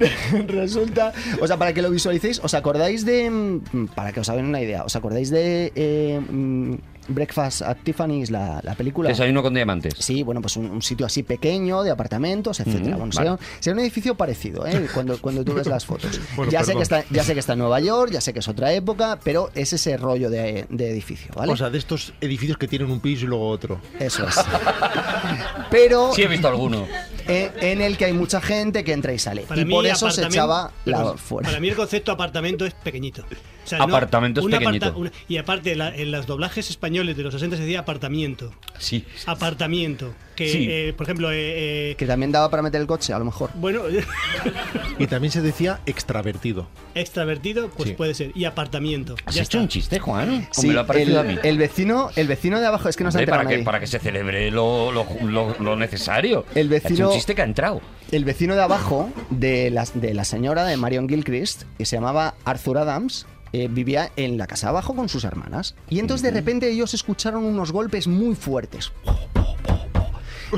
resulta, o sea, para que lo visualicéis, ¿os acordáis de, mm, para que os hagan una idea, ¿os acordáis de eh, mm, Breakfast at Tiffany's, la, la película? Desayuno con diamantes. Sí, bueno, pues un, un sitio así pequeño, de apartamentos, etcétera. Mm, bueno, vale. será, será un edificio parecido, ¿eh? Cuando, cuando tú ves las fotos. Bueno, ya, sé que está, ya sé que está en Nueva York, ya sé que es otra época, pero es ese rollo de, de edificio, ¿vale? O sea, de estos edificios que tienen un piso y luego otro. Eso es. Pero Sí he visto alguno. eh, en el que hay mucha gente que entra y sale. Para y mí, por eso se echaba la fuera. Para mí el concepto apartamento es pequeñito. O sea, Apartamento es un aparta- pequeñito. una- y aparte, la- en los doblajes españoles de los 60 se decía apartamiento. Sí. Apartamiento. Que, Sí. eh, por ejemplo, eh, eh, Que también daba para meter el coche, a lo mejor. bueno, Y también se decía extravertido. extravertido, pues Sí. puede ser. Y apartamento. ¿Has Ya hecho está. un chiste, Juan? ¿O Sí, lo ha parecido el, a mí? el vecino, el vecino de abajo, es que no se ha para, que, para que se celebre lo, lo- lo- lo necesario. El vecino- un chiste que ha entrado. El vecino de abajo de la, de la señora de Marion Gilchrist, que se llamaba Arthur Adams, eh, vivía en la casa de abajo con sus hermanas. Y entonces de repente ellos escucharon unos golpes muy fuertes.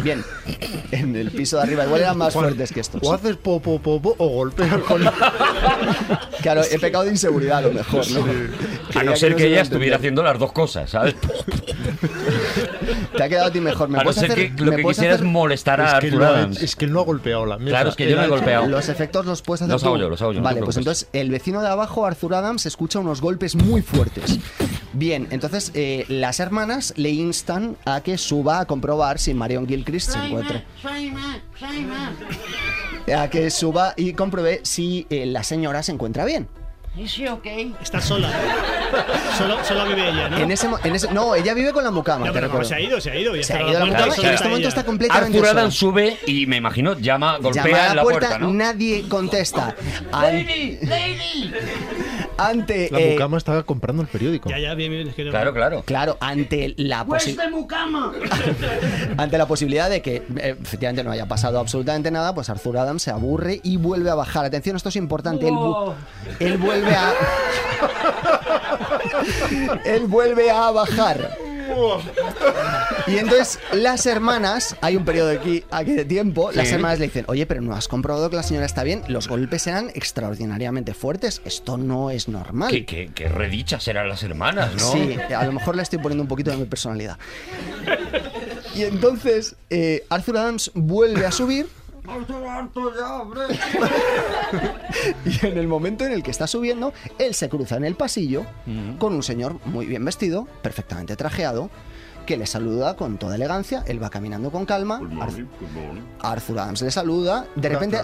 Bien, en el piso de arriba igual eran más fuertes que estos. O haces po, po, po, po, o golpeas con... Claro, he pecado de inseguridad a lo mejor, ¿no? A no ser no que se ella estuviera haciendo las dos cosas, ¿sabes? Te ha quedado a ti mejor. ¿Me A no puedes ser hacer- que lo me que quisiera es hacer- molestar a es, que Arthur no ha- Adams. es que él no ha golpeado la mesa. Claro, es que yo no he golpeado. Los efectos los puedes hacer Los tú. hago yo, los hago yo, no Vale, te pues entonces el vecino de abajo, Arthur Adams, escucha unos golpes muy fuertes. Bien, entonces eh, las hermanas le instan a que suba a comprobar si Marion Gilchrist se encuentra. A que suba y compruebe si eh, la señora se encuentra bien. Está sola. Solo, solo vive ella, ¿no? En ese, en ese- no, ella vive con la mucama. No, te pero se ha ido, se ha ido. Ya Se ha ido la puerta, mucama y en este momento está completamente Arthur. Adams sube y me imagino llama, golpea Llama a en la puerta, ¿no? nadie contesta. An- Ante La eh, mucama estaba comprando el periódico. Ya, ya, bien, bien. es que no- Claro, claro. Claro, ante la posibilidad. ante la posibilidad de que eh, efectivamente no haya pasado absolutamente nada, pues Arthur Adams se aburre y vuelve a bajar. Atención, esto es importante. Él, vu- él vuelve a. él vuelve a bajar. Y entonces las hermanas, hay un periodo aquí, aquí de tiempo, las hermanas le dicen, oye, pero no has comprobado que la señora está bien, los golpes eran extraordinariamente fuertes, esto no es normal. Qué, qué, qué redichas eran las hermanas, ¿no? Sí, a lo mejor le estoy poniendo un poquito de mi personalidad. Y entonces eh, Arthur Adams vuelve a subir. y en el momento en el que está subiendo, él se cruza en el pasillo con un señor muy bien vestido, perfectamente trajeado, que le saluda con toda elegancia. Él va caminando con calma. Arth- Arthur Adams le saluda. De repente.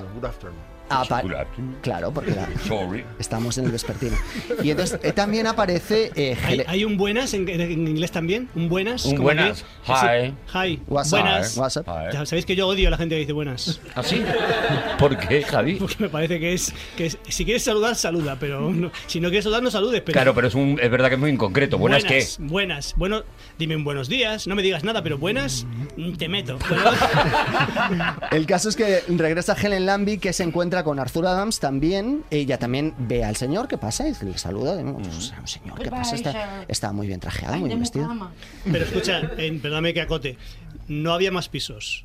Afternoon. Claro, porque la- Sorry. estamos en el vespertino. Y entonces eh, también aparece. eh, ¿Hay, un buenas en, en inglés también? ¿Un buenas? Un buenas. Hi. Hi. What's up? buenas. What's up? Hi. Sabéis que yo odio a la gente que dice buenas. ¿Así? ¿Por qué, Javi? Porque me parece que es, que es- si quieres saludar, saluda, pero no- si no quieres saludar, no saludes. Pero Claro, pero es, un, es verdad que es muy inconcreto. ¿Buenas, qué? Buenas. Bueno, dime un buenos días, no me digas nada, pero buenas, mm, te meto. El caso es que regresa Helen Lambie, que se encuentra con Arthur Adams también. Ella también ve al señor que pasa y le saluda. ¿no? Pues, un señor que pasa, está, está muy bien trajeado, muy bien vestido. pero escucha, perdóname que acote, no había más pisos.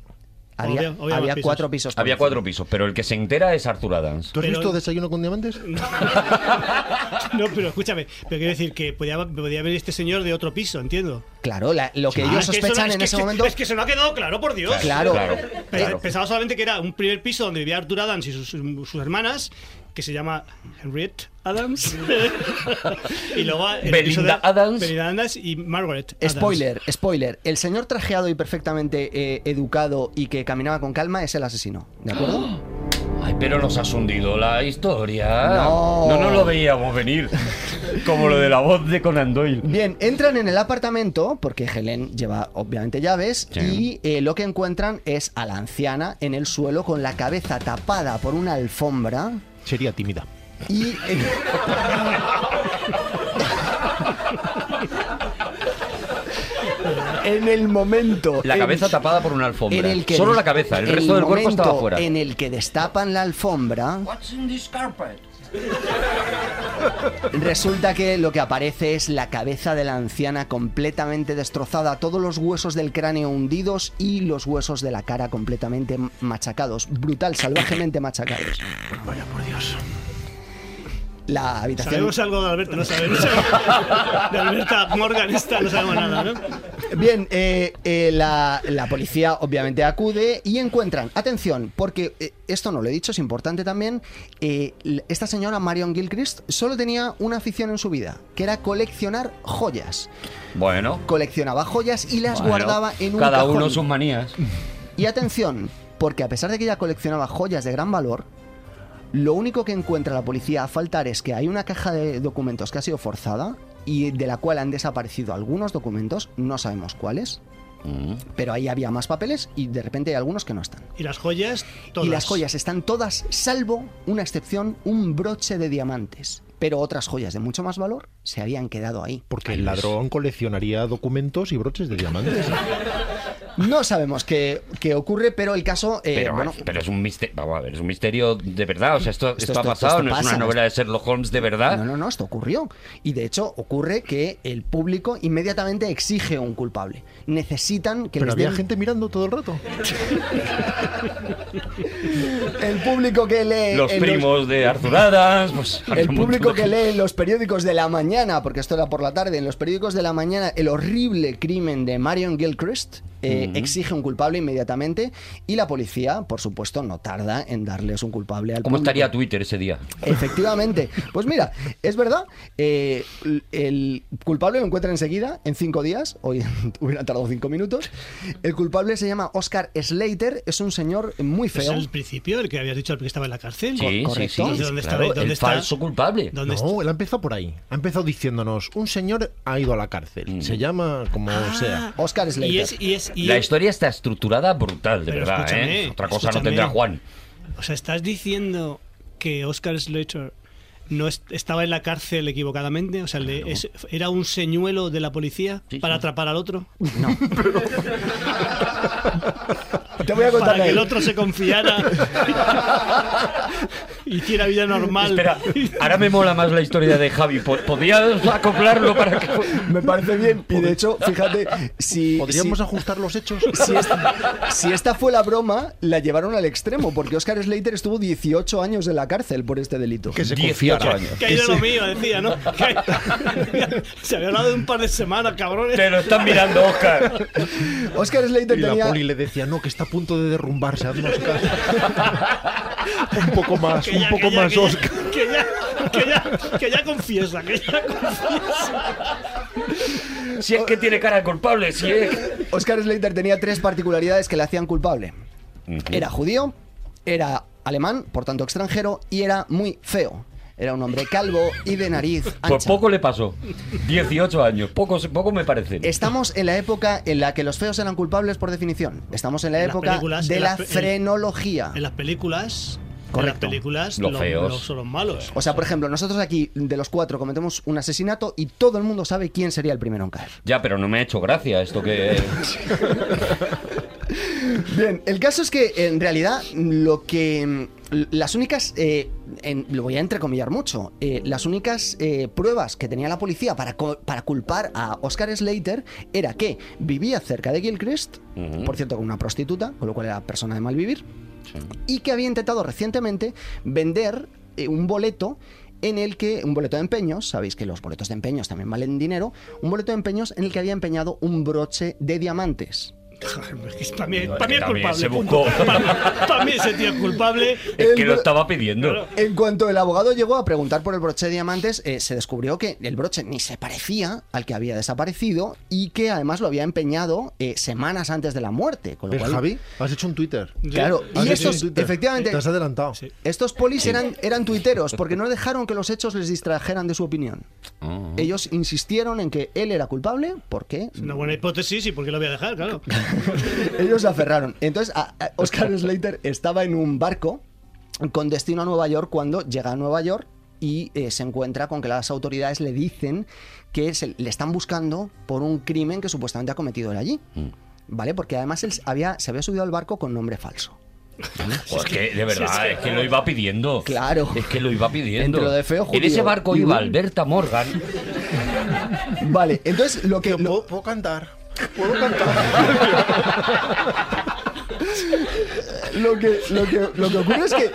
Había, pisos. cuatro pisos. Había encima. cuatro pisos, pero el que se entera es Arthur Adams. ¿Tú has Pero- visto Desayuno con Diamantes? No, pero escúchame, pero quiero decir que podía, podía haber este señor de otro piso, entiendo. Claro, la- lo que Ah, ellos es que eso sospechan no- es en que ese se- momento. Es que se me ha quedado claro, por Dios. Claro. Claro, Pe- claro. Pensaba solamente que era un primer piso donde vivía Arthur Adams y sus, sus hermanas, que se llama Henriette Adams. y luego el Belinda de- Adams. Belinda Adams y Margaret. Adams. Spoiler, spoiler. El señor trajeado y perfectamente eh, educado y que caminaba con calma es el asesino. ¿De acuerdo? Ay, pero nos has hundido la historia. No. No nos lo veíamos venir. Como lo de la voz de Conan Doyle. Bien, entran en el apartamento porque Helen lleva obviamente llaves Sí. y eh, lo que encuentran es a la anciana en el suelo con la cabeza tapada por una alfombra Sería tímida. y eh, En el momento. La en- cabeza tapada por una alfombra. en el que Solo la cabeza, el resto del cuerpo estaba fuera. En el que destapan la alfombra, What's in this carpet? Resulta que lo que aparece es la cabeza de la anciana completamente destrozada, todos los huesos del cráneo hundidos y los huesos de la cara completamente machacados, brutal, salvajemente machacados. Vaya por Dios. La habitación. Sabemos algo de Alberta, no sabemos. De Alberta Morgan esta, no sabemos nada, ¿no? Bien, eh, eh, la, la policía obviamente acude y encuentran, atención, porque eh, esto no lo he dicho, es importante también, eh, esta señora Marion Gilchrist solo tenía una afición en su vida, que era coleccionar joyas. Bueno. Coleccionaba joyas y las bueno, guardaba en un Cada cajón. uno sus manías. Y atención, porque a pesar de que ella coleccionaba joyas de gran valor, lo único que encuentra la policía a faltar es que hay una caja de documentos que ha sido forzada y de la cual han desaparecido algunos documentos, no sabemos cuáles, Mm. pero ahí había más papeles y de repente hay algunos que no están. Y las joyas, todas. Y las joyas están todas, salvo una excepción, un broche de diamantes. Pero otras joyas de mucho más valor se habían quedado ahí. Porque el ladrón coleccionaría documentos y broches de diamantes. No sabemos qué, qué ocurre, pero el caso... eh, Pero, bueno, pero es un misterio, vamos a ver, es un misterio de verdad. O sea, esto, esto, Esto- ha pasado, esto no es una novela de Sherlock Holmes de verdad. No, no, no, esto ocurrió. Y de hecho ocurre que el público inmediatamente exige un culpable. Necesitan que Pero les había den... gente mirando todo el rato. El público que lee... Los primos de Arthur Adams, pues, El público de que lee en los periódicos de la mañana, porque esto era por la tarde, en los periódicos de la mañana, el horrible crimen de Marion Gilchrist eh, Ujú. exige un culpable inmediatamente y la policía, por supuesto, no tarda en darles un culpable al ¿Cómo público. estaría Twitter ese día? Efectivamente. Pues mira, es verdad. eh, el culpable lo encuentra enseguida, en cinco días. Hoy hubiera tardado cinco minutos. El culpable se llama Oscar Slater. Es un señor muy ¿Es feo. el principio, el que habías dicho, el que estaba en la cárcel? Sí, sí, correcto. sí. Entonces, ¿dónde está- claro, dónde el está? falso culpable. ¿Dónde No, él ha empezado por ahí. Ha empezado diciéndonos, un señor ha ido a la cárcel. Mm. Se llama como Ah, sea. Oscar Slater. Y es, y es, y La historia está estructurada brutal, de Pero verdad, ¿eh? Otra cosa no tendrá Juan. O sea, estás diciendo que Oscar Slater no est- estaba en la cárcel equivocadamente, o sea, le- es- era un señuelo de la policía Sí, para sí. atrapar al otro, Te voy a contar para que el otro se confiara, hiciera vida normal. Espera, ahora me mola más la historia de Javi. Po- ¿Podías acoplarlo para que.? Me parece bien. Y de hecho, fíjate, si. ¿Podríamos si- ajustar los hechos? si esta, si esta fue la broma, la llevaron al extremo, porque Oscar Slater estuvo 18 años en la cárcel por este delito. Que se 18 confiara. años. que era lo mío, decía, ¿no? Que- se había hablado de un par de semanas, cabrones. Te lo están mirando, Oscar. Oscar Slater Y la tenía. poli le decía, no, que está a punto de derrumbarse, haznos caso. un poco más, Que un ya- poco que ya- más, que ya- Oscar. Que ya, que, ya, que ya confiesa, que ya confiesa. Si es que tiene cara de culpable, si es. Oscar Slater tenía tres particularidades que le hacían culpable. Era judío, era alemán, por tanto extranjero, y era muy feo. Era un hombre calvo y de nariz ancha. Pues poco le pasó. 18 años. Poco, poco me parece. Estamos en la época en la que los feos eran culpables por definición. Estamos en la época de la frenología. En las películas, Correcto. las películas, Los lo- feos. los- son los malos. O sea, por ejemplo, nosotros aquí de los cuatro cometemos un asesinato y todo el mundo sabe quién sería el primero en caer. Ya, pero no me ha hecho gracia esto que. Bien, el caso es que en realidad lo que las únicas, eh, en- lo voy a entrecomillar mucho, eh, las únicas eh, pruebas que tenía la policía para, para culpar a Oscar Slater era que vivía cerca de Gilchrist, por cierto con una prostituta, con lo cual era persona de mal vivir, y que había intentado recientemente vender eh, un boleto en el que, un boleto de empeños, sabéis que los boletos de empeños también valen dinero, un boleto de empeños en el que había empeñado un broche de diamantes. Para mí, para mí es culpable. se buscó. Para, para mí ese tío es culpable. Es que lo estaba pidiendo. Claro. En cuanto el abogado llegó a preguntar por el broche de diamantes, eh, se descubrió que el broche ni se parecía al que había desaparecido y que además lo había empeñado eh, semanas antes de la muerte. Con lo ¿Ves, cual, Javi? Has hecho un Twitter. Claro, y estos, efectivamente, Te has adelantado. Estos polis eran, eran tuiteros porque no dejaron que los hechos les distrajeran de su opinión. Oh. Ellos insistieron en que él era culpable porque Es una buena hipótesis y por qué lo voy a dejar, claro. ellos se aferraron. Entonces, a- a Oscar Slater estaba en un barco con destino a Nueva York cuando llega a Nueva York y eh, se encuentra con que las autoridades le dicen que se- le están buscando por un crimen que supuestamente ha cometido él allí. Mm. ¿Vale? Porque además él había, se había subido al barco con nombre falso. Joder, es que de verdad, es que lo iba pidiendo. Claro. Es que lo iba pidiendo. Entre lo de feo, En ese barco iba. Alberta Morgan. Vale, entonces lo que. lo- ¿Puedo, puedo cantar? ¿Puedo cantar? lo que, lo que, lo que ocurre es que,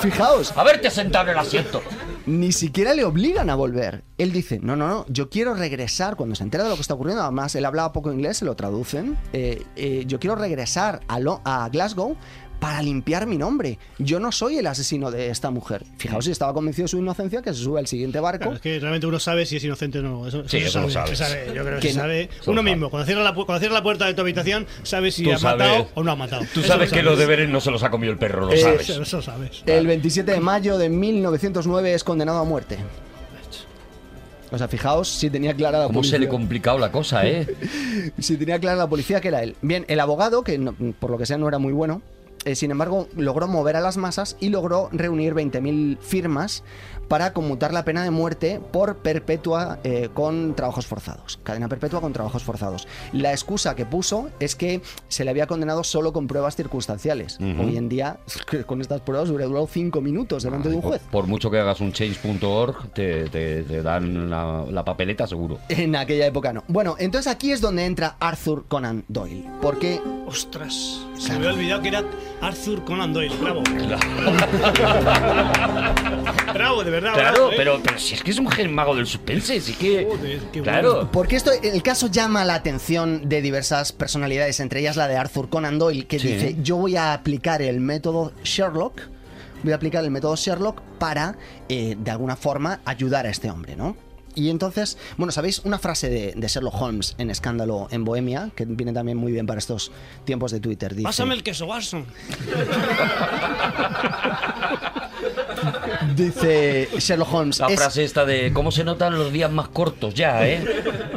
fijaos, Haberte sentado en el asiento. ni siquiera le obligan a volver. Él dice, no, no, no, yo quiero regresar, cuando se entera de lo que está ocurriendo, además él hablaba poco inglés, se lo traducen, eh, eh, yo quiero regresar a, Lo- a Glasgow para limpiar mi nombre. Yo no soy el asesino de esta mujer. Fijaos si estaba convencido de su inocencia, que se sube al siguiente barco. Claro, es que realmente uno sabe si es inocente o no. Eso, Sí, se eso lo sabe, sabes. se sabe. Yo creo que, Que se no- sabe. Eso lo Uno sabe. mismo, cuando cierra, la, pu- cuando cierra la puerta de tu habitación, sabes si Tú ha sabes. matado o no ha matado. Tú sabes lo que los deberes no se los ha comido el perro, lo Eh, sabes. Eso, eso sabes. El 27 de mayo de 1909 es condenado a muerte. O sea, fijaos si tenía clara la ¿Cómo se policía. le ha complicado la cosa, eh? Si tenía clara la policía que era él. Bien, el abogado, que no- por lo que sea no era muy bueno, eh, sin embargo, logró mover a las masas y logró reunir 20.000 firmas para conmutar la pena de muerte por perpetua eh, con trabajos forzados. Cadena perpetua con trabajos forzados. La excusa que puso es que se le había condenado solo con pruebas circunstanciales. Hoy en día, con estas pruebas hubiera durado 5 minutos delante de un juez. por mucho que hagas un change.org, te, te- te dan la, la papeleta seguro. En aquella época no. Bueno, entonces aquí es donde entra Arthur Conan Doyle. Porque Ostras, se me había olvidado que era Arthur Conan Doyle. Bravo. bravo, de verdad. Claro, ¿eh? pero, pero si es que es un gen mago del suspense, sí que. Joder, qué claro. Porque esto, el caso llama la atención de diversas personalidades, entre ellas la de Arthur Conan Doyle, que Sí. dice, yo voy a aplicar el método Sherlock, voy a aplicar el método Sherlock para, eh, de alguna forma, ayudar a este hombre, ¿no? Y entonces, bueno, ¿sabéis una frase de, de Sherlock Holmes en Escándalo en Bohemia, que viene también muy bien para estos tiempos de Twitter? Dice, Pásame el queso, Watson. dice Sherlock Holmes, La "Es- frase esta de cómo se notan los días más cortos ya, ¿eh?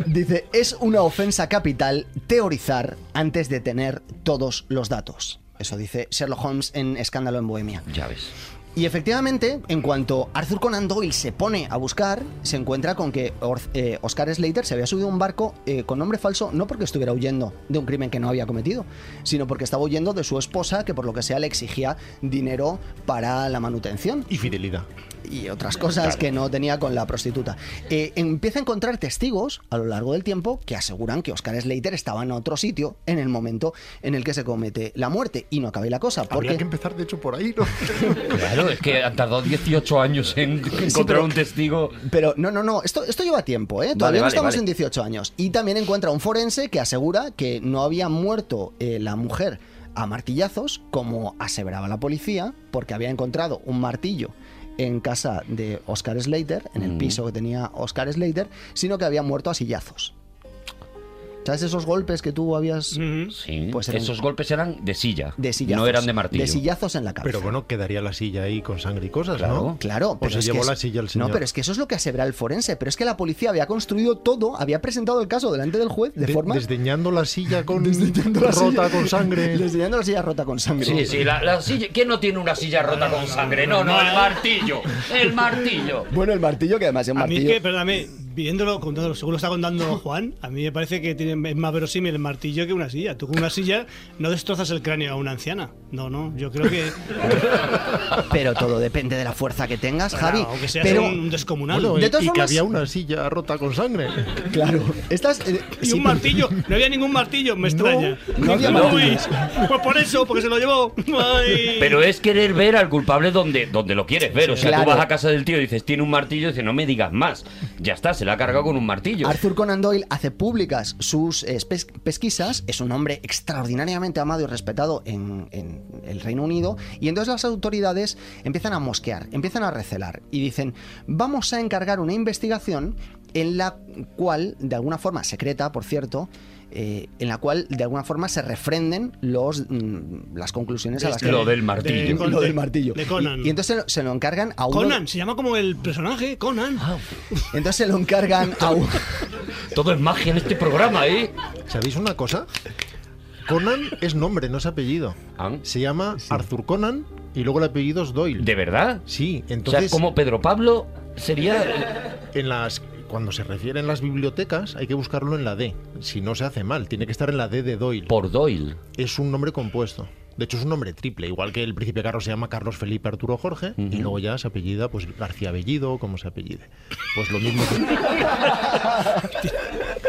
Dice, es una ofensa capital teorizar antes de tener todos los datos. Eso dice Sherlock Holmes en Escándalo en Bohemia. Ya ves. Y efectivamente, en cuanto Arthur Conan Doyle se pone a buscar, se encuentra con que Or- eh, Oscar Slater se había subido a un barco eh, con nombre falso, no porque estuviera huyendo de un crimen que no había cometido, sino porque estaba huyendo de su esposa, que por lo que sea le exigía dinero para la manutención Y fidelidad. y otras cosas que no tenía con la prostituta. Eh, empieza a encontrar testigos a lo largo del tiempo que aseguran que Oscar Slater estaba en otro sitio en el momento en el que se comete la muerte. Y no acabé la cosa, Habría porque que empezar, de hecho, por ahí, ¿no? Claro, es que han tardado 18 años en encontrar pero- un testigo. Pero no, no, no, esto, esto lleva tiempo, ¿eh? Todavía no vale, estamos vale. en 18 años. Y también encuentra un forense que asegura que no había muerto eh, la mujer a martillazos, como aseveraba la policía, porque había encontrado un martillo en casa de Oscar Slater, en el Mm. piso que tenía Oscar Slater, sino que había muerto a sillazos. ¿Sabes esos golpes que tú habías. Sí, Pues eran- esos golpes eran de silla. de sillazos? No eran de martillo. De sillazos en la cabeza. Pero bueno, quedaría la silla ahí con sangre y cosas, Claro. ¿no? Claro, O pero se es que llevó es- la silla el señor. No, pero es que eso es lo que asevera el forense. Pero es que la policía había construido todo, había presentado el caso delante del juez de, De- forma. Desdeñando la silla con Desdeñando la rota silla- con sangre. Desdeñando la silla rota con sangre. Sí, sí, la, la silla. ¿Quién no tiene una silla rota con sangre? No, no, el martillo. El martillo. Bueno, el martillo, que además es un A mí es martillo. que, perdóname, viéndolo, contándolo, según lo está contando Juan, a mí me parece que tiene, es más verosímil el martillo que una silla. Tú con una silla no destrozas el cráneo a una anciana. No, no, yo creo que. Pero todo depende de la fuerza que tengas, Claro, Javi. aunque seas pero, un descomunal. Bueno, De y, todas y que formas- había una silla rota con sangre. claro, estas. eh, y sí, un martillo. No había ningún martillo, me extraña. no había Uy, martillos. Pues por eso, porque se lo llevó. Ay. Pero es querer ver al culpable donde, donde lo quieres ver. O sea, Claro. tú vas a casa del tío y dices, tiene un martillo, y dice, no me digas más. Ya está, se la ha cargado con un martillo. Arthur Conan Doyle hace públicas sus eh, pes- pesquisas, es un hombre extraordinariamente amado y respetado en el Reino Unido, y entonces las autoridades empiezan a mosquear, empiezan a recelar, y dicen, vamos a encargar una investigación en la cual, de alguna forma secreta, por cierto, eh, en la cual de alguna forma se refrenden los, mm, las conclusiones a las que... Lo del martillo. lo del martillo. De Conan. Y, y entonces se lo, se lo encargan a uno... Conan, se llama como el personaje, Conan. Entonces se lo encargan a un... Todo es magia en este programa, ¿eh? ¿Sabéis una cosa? Conan es nombre, no es apellido. Ah, Se llama Arthur Conan y luego el apellido es Doyle. ¿De verdad? Sí, O sea, entonces. como Pedro Pablo. Sería. En las, cuando se refiere en las bibliotecas hay que buscarlo en la D. Si no se hace mal, tiene que estar en la D de Doyle. Por Doyle. Es un nombre compuesto. De hecho, es un nombre triple, igual que el príncipe Carlos se llama Carlos Felipe Arturo Jorge, y luego ya se apellida pues García Bellido, como se apellide. Pues lo mismo que...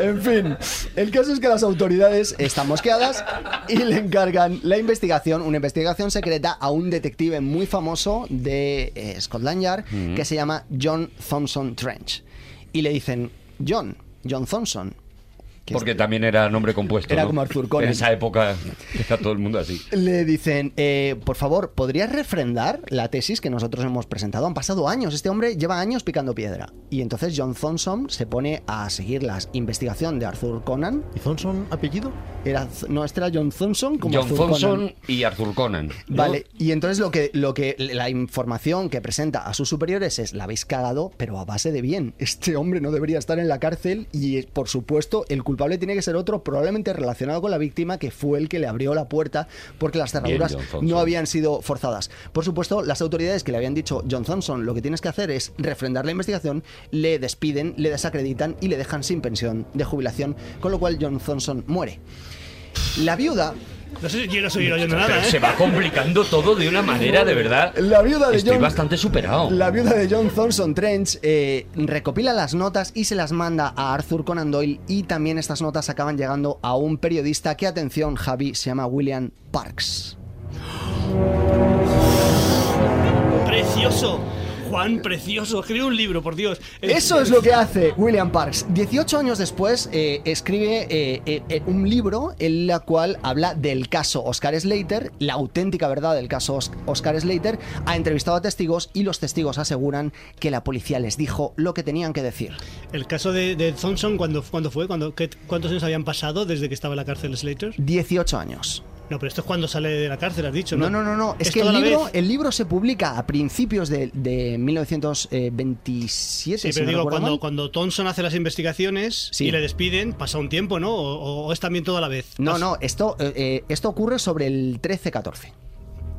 En fin, el caso es que las autoridades están mosqueadas y le encargan la investigación, una investigación secreta a un detective muy famoso de eh, Scotland Yard Mm. que se llama John Thompson Trench. Y le dicen, John, John Thompson. Que Porque también era nombre compuesto. Era ¿no? como Arthur Conan. En esa época está todo el mundo así. Le dicen, eh, por favor, ¿podrías refrendar la tesis que nosotros hemos presentado? Han pasado años, este hombre lleva años picando piedra. Y entonces John Thompson se pone a seguir la investigación de Arthur Conan. ¿Y Thompson apellido? Era, no, este era John Thompson como John Arthur Thompson Conan. y Arthur Conan. Vale, y entonces lo que, lo que la información que presenta a sus superiores es la habéis cagado, pero a base de bien. Este hombre no debería estar en la cárcel y por supuesto el culpable tiene que ser otro, probablemente relacionado con la víctima que fue el que le abrió la puerta porque las cerraduras no habían sido forzadas. Por supuesto, las autoridades que le habían dicho John Thompson, lo que tienes que hacer es refrendar la investigación, le despiden, le desacreditan y le dejan sin pensión de jubilación, con lo cual John Thompson muere. La viuda No sé, yo no estoy oyendo Pero nada, ¿eh? se va complicando todo de una manera, de verdad. La viuda de Estoy John- bastante superado. La viuda de John Thompson Trench eh, recopila las notas y se las manda a Arthur Conan Doyle y también estas notas acaban llegando a un periodista que, atención, Javi, se llama William Parks. Precioso. Juan, precioso. Escribe un libro, por Dios. Eso es lo que hace William Parks. 18 años después eh, escribe eh, eh, un libro en la cual habla del caso Oscar Slater, la auténtica verdad del caso Os- Oscar Slater. Ha entrevistado a testigos y los testigos aseguran que la policía les dijo lo que tenían que decir. El caso de, de Thompson, ¿cuándo, cuándo fue? ¿Cuándo, qué- ¿Cuántos años habían pasado desde que estaba en la cárcel Slater? 18 años. No, pero esto es cuando sale de la cárcel, has dicho, No, ¿no? no, no, no. Es, Es que el libro, el libro se publica a principios de, de 1927. Sí, pero digo, cuando, cuando Thompson hace las investigaciones Sí. y le despiden, pasa un tiempo, ¿no? O, o es también toda la vez. No, no, esto, eh, eh, esto ocurre sobre el 13-14.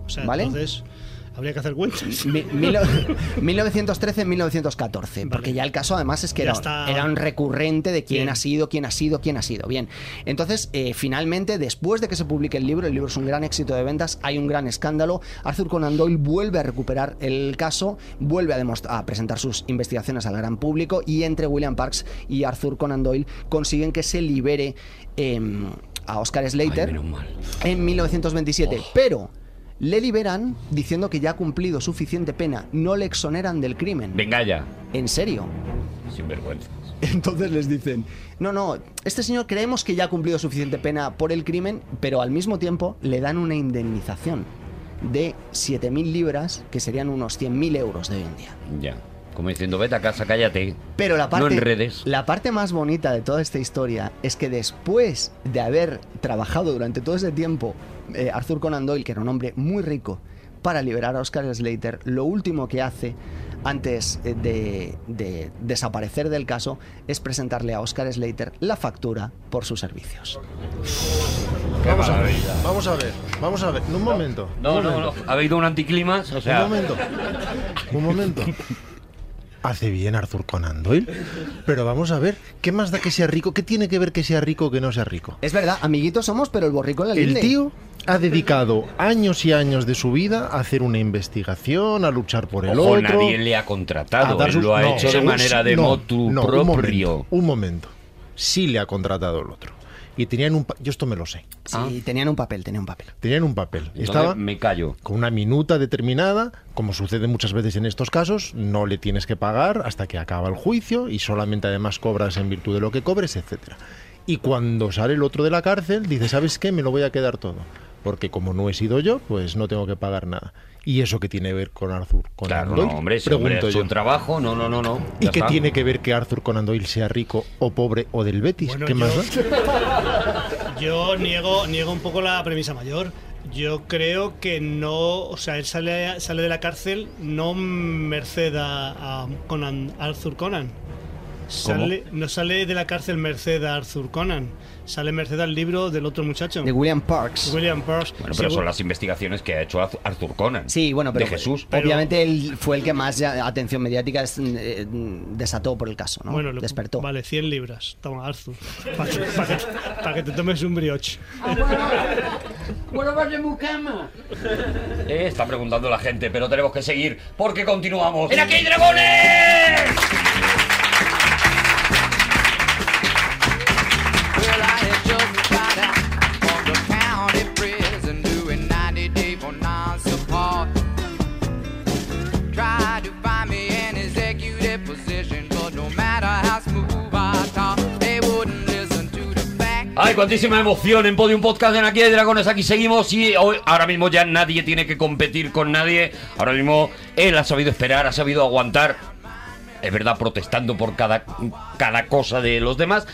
O sea, ¿vale? entonces habría que hacer cuentas. Mi- mil- 1913-1914, porque ya el caso además es que era, está. era un recurrente de quién Bien. ha sido, quién ha sido, quién ha sido. Bien, entonces eh, finalmente, después de que se publique el libro, el libro es un gran éxito de ventas, hay un gran escándalo, Arthur Conan Doyle vuelve a recuperar el caso, vuelve a, presentar sus investigaciones al gran público y entre William Parks y Arthur Conan Doyle consiguen que se libere em, a Oscar Slater en 1927, pero le liberan diciendo que ya ha cumplido suficiente pena, no le exoneran del crimen. Venga ya. ¿En serio? Sin vergüenza. Entonces les dicen, no, no, este señor creemos que ya ha cumplido suficiente pena por el crimen, pero al mismo tiempo le dan una indemnización de 7.000 libras, que serían unos 100.000 euros de hoy en día. Ya. Como diciendo, vete a casa, cállate. Pero la parte, No enredes. la parte más bonita de toda esta historia es que después de haber trabajado durante todo ese tiempo eh, Arthur Conan Doyle, que era un hombre muy rico, para liberar a Oscar Slater, lo último que hace antes eh, de, de desaparecer del caso es presentarle a Oscar Slater la factura por sus servicios. Vamos a ver, vamos a ver, vamos a ver. Un momento. No, un no, momento. no. Ha habido un anticlimax, o sea. Un momento. Un momento. Hace bien Arthur Conan Doyle. Pero vamos a ver, ¿qué más da que sea rico? ¿Qué tiene que ver que sea rico o que no sea rico? Es verdad, amiguitos somos, pero el borrico en la El linde. tío ha dedicado años y años de su vida a hacer una investigación, a luchar por el Ojo, otro. nadie le ha contratado. dar Él sus- lo ha no, hecho de manera de no, motu no, Un propio. momento, un momento. Sí le ha contratado el otro. Y tenían un... pa- Yo esto me lo sé. Sí, tenían un papel, tenían un papel. Tenían un papel. Entonces, Estaba me callo. con una minuta determinada, como sucede muchas veces en estos casos, no le tienes que pagar hasta que acaba el juicio y solamente además cobras en virtud de lo que cobres, etcétera. Y cuando sale el otro de la cárcel, dice, ¿sabes qué? Me lo voy a quedar todo. Porque como no he sido yo, pues no tengo que pagar nada. ¿Y eso qué tiene que ver con Arthur Conan Claro, Doyle? no, hombre, si hombre, Pregunto es yo. un trabajo, no, no, no, no. ¿Y qué está. tiene que ver que Arthur Conan Doyle sea rico o pobre o del Betis? Bueno, ¿Qué yo- más da? Yo niego, niego un poco la premisa mayor. Yo creo que no, o sea, él sale, sale de la cárcel no merced a, a Conan, Arthur Conan. Sale, no sale de la cárcel merced a Arthur Conan, sale merced al libro del otro muchacho. De William Parks. William Parks. Bueno, pero son las investigaciones que ha hecho Arth- Arthur Conan. Sí, bueno, pero De Jesús. obviamente él fue el que más atención mediática eh, desató por el caso, ¿no? Bueno, lo- Despertó. Vale, 100 libras. Toma, Arthur. Para que, pa' que- pa' que te tomes un brioche. What about the mucama? Eh, está preguntando la gente, pero tenemos que seguir porque continuamos. ¡En aquí hay dragones! Cuantísima emoción en Podium Podcast en Aquí hay Dragones. Aquí seguimos y hoy, ahora mismo ya nadie tiene que competir con nadie. Ahora mismo él ha sabido esperar, ha sabido aguantar. Es verdad, protestando por cada, cada cosa de los demás.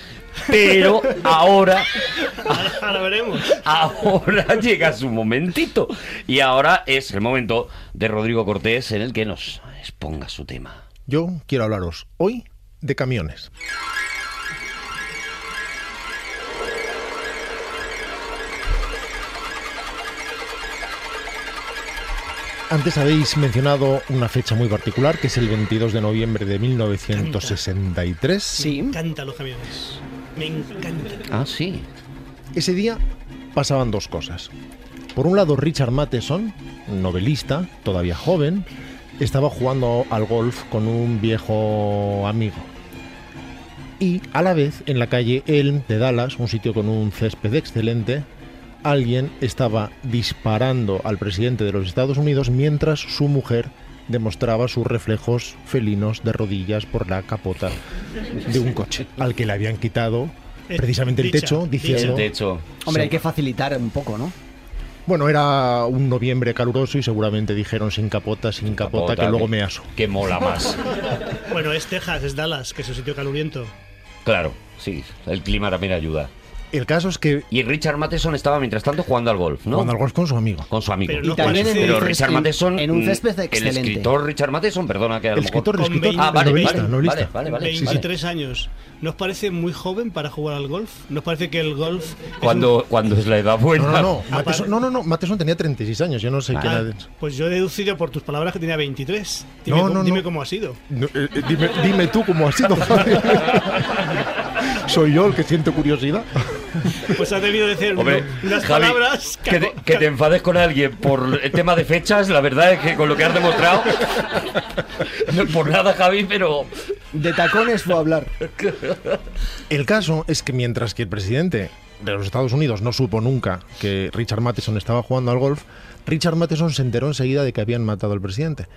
Pero ahora, Ahora, ahora veremos. ahora llega su momentito. Y ahora es el momento de Rodrigo Cortés en el que nos exponga su tema. Yo quiero hablaros hoy de camiones. Antes habéis mencionado una fecha muy particular, que es el 22 de noviembre de 1963. Me encantan los camiones. Me encantan. Ah, sí. Ese día pasaban dos cosas. Por un lado, Richard Matheson, novelista, todavía joven, estaba jugando al golf con un viejo amigo. Y a la vez, en la calle Elm de Dallas, un sitio con un césped excelente, alguien estaba disparando al presidente de los Estados Unidos mientras su mujer demostraba sus reflejos felinos de rodillas por la capota de un coche al que le habían quitado Eh, precisamente el techo diciendo El techo. Hombre, hay que facilitar un poco, ¿no? bueno, era un noviembre caluroso y seguramente dijeron sin capota, sin capota, Capota, que luego me aso. Que mola más. Bueno, es Texas, es Dallas, que es un sitio caluriento. Claro, sí. El clima también ayuda. El caso es que Y Richard Matheson estaba mientras tanto jugando al golf, ¿no? jugando al golf con su amigo. Con su amigo. Pero no Y también en Pero un Richard césped- Matheson. en un mm, césped El excelente. escritor Richard Matheson, perdona que a lo El mejor- escritor, el Con escritor, 20 Ah, vale, novelista, vale, novelista. vale, vale, vale, Sí, sí. 23 años. ¿Nos parece muy joven para jugar al golf? ¿Nos parece que el golf. es Cuando, cuando es la edad buena. No, no, no. Matheson, vale. no, no, no. Matheson tenía 36 años. Yo no sé un- Ah, era. pues yo he deducido por tus palabras que tenía 23. Dime, No, cómo- no, dime no. cómo ha sido. No, eh, dime, dime tú cómo ha sido. Soy yo el que siento curiosidad. Pues has debido decir Hombre, unas Javi, palabras. que, te, que te enfades con alguien por el tema de fechas, la verdad es que con lo que has demostrado, no por nada, Javi, pero De tacones fue a hablar. El caso es que mientras que el presidente de los Estados Unidos no supo nunca que Richard Matheson estaba jugando al golf, Richard Matheson se enteró enseguida de que habían matado al presidente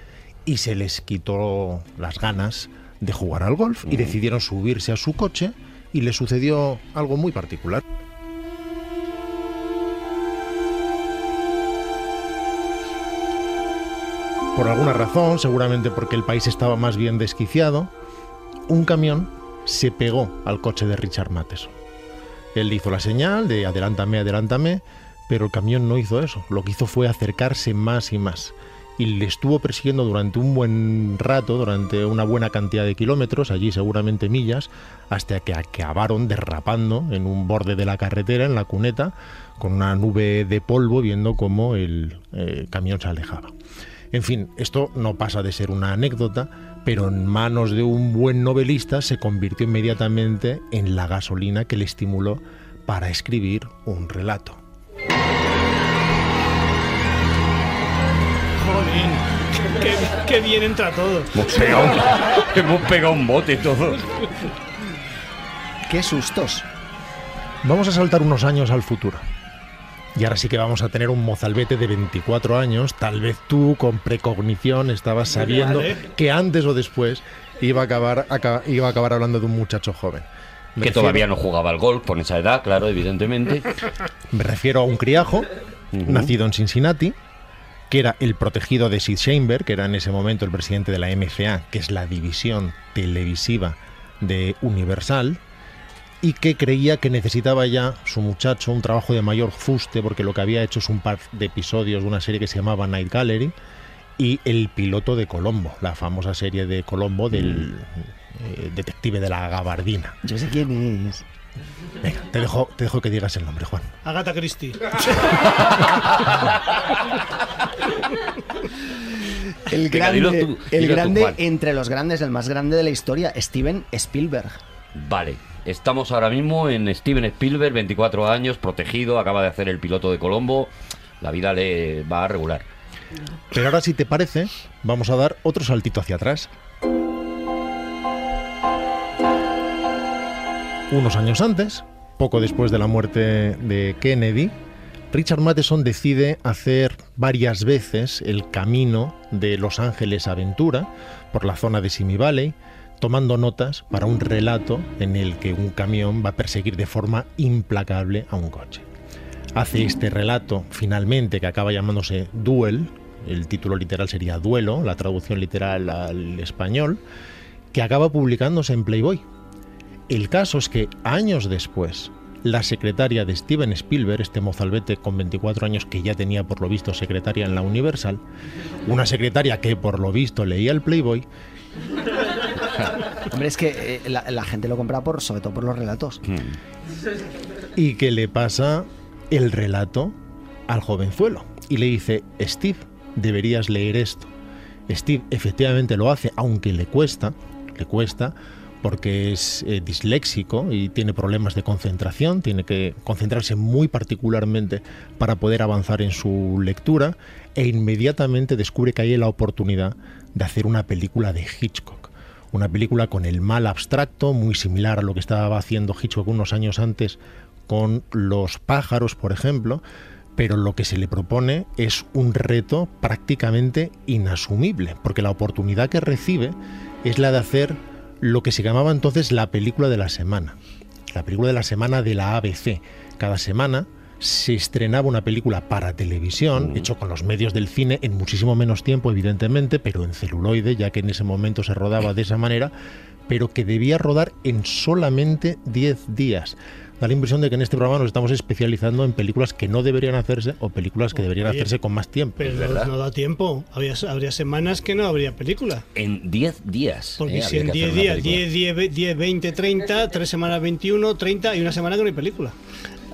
y se les quitó las ganas de jugar al golf y decidieron subirse a su coche y le sucedió algo muy particular. Por alguna razón, seguramente porque el país estaba más bien desquiciado, un camión se pegó al coche de Richard Matheson. Él hizo la señal de adelántame, adelántame, pero el camión no hizo eso. Lo que hizo fue acercarse más y más. Y le estuvo persiguiendo durante un buen rato, durante una buena cantidad de kilómetros, allí seguramente millas, hasta que acabaron derrapando en un borde de la carretera, en la cuneta, con una nube de polvo, viendo cómo el eh, camión se alejaba. En fin, esto no pasa de ser una anécdota, pero en manos de un buen novelista se convirtió inmediatamente en la gasolina que le estimuló para escribir un relato. Jolín, qué, qué- qué bien entra todo. hemos pegado, hemos pegado un bote todo. Qué sustos. Vamos a saltar unos años al futuro. Y ahora sí que vamos a tener un mozalbete de 24 años. Tal vez tú, con precognición, estabas sabiendo que antes o después iba a acabar, aca- iba a acabar hablando de un muchacho joven. Me Que refiero- todavía no jugaba al golf con esa edad, claro, evidentemente. Me refiero a un criajo, nacido en Cincinnati, que era el protegido de Sid Sheinberg, que era en ese momento el presidente de la MCA, que es la división televisiva de Universal, y que creía que necesitaba ya su muchacho un trabajo de mayor fuste, porque lo que había hecho es un par de episodios de una serie que se llamaba Night Gallery, y el piloto de Colombo, la famosa serie de Colombo del eh, detective de la gabardina. Yo sé quién es. Venga, te dejo, te dejo que digas el nombre, Juan. Agatha Christie. El Venga, grande, tú, el tú, grande entre los grandes, el más grande de la historia, Steven Spielberg. Vale, estamos ahora mismo en Steven Spielberg, 24 años, protegido, acaba de hacer el piloto de Colombo. La vida le va a regular. Pero ahora, si te parece, vamos a dar otro saltito hacia atrás. Unos años antes, poco después de la muerte de Kennedy, Richard Matheson decide hacer varias veces el camino de Los Ángeles a Ventura por la zona de Simi Valley, tomando notas para un relato en el que un camión va a perseguir de forma implacable a un coche. Hace este relato finalmente que acaba llamándose Duel, el título literal sería Duelo, la traducción literal al español, que acaba publicándose en Playboy. El caso es que años después, la secretaria de Steven Spielberg, este mozalbete con 24 años que ya tenía por lo visto secretaria en la Universal, una secretaria que por lo visto leía el Playboy, Hombre, es que eh, la, la gente lo compra por, sobre todo por los relatos. y que le pasa el relato al jovenzuelo y le dice, Steve, deberías leer esto. Steve efectivamente lo hace, aunque le cuesta, le cuesta, porque es eh, disléxico y tiene problemas de concentración, tiene que concentrarse muy particularmente para poder avanzar en su lectura e inmediatamente descubre que hay la oportunidad de hacer una película de Hitchcock. Una película con el mal abstracto, muy similar a lo que estaba haciendo Hitchcock unos años antes con Los pájaros, por ejemplo, pero lo que se le propone es un reto prácticamente inasumible, porque la oportunidad que recibe es la de hacer lo que se llamaba entonces la película de la semana, la película de la semana de la ABC. Cada semana se estrenaba una película para televisión, hecho con los medios del cine en muchísimo menos tiempo, evidentemente, pero en celuloide, ya que en ese momento se rodaba de esa manera, pero que debía rodar en solamente 10 días. Da la impresión de que en este programa nos estamos especializando en películas que no deberían hacerse o películas que deberían Oye, hacerse con más tiempo. Pero no, no da tiempo. Habría, habría semanas que no habría película. En 10 días. Porque eh, si en que 10 hacer una días, película. 10, 10, ve- 10, 20, 30, 3 semanas 21, 30 y una semana que no hay película.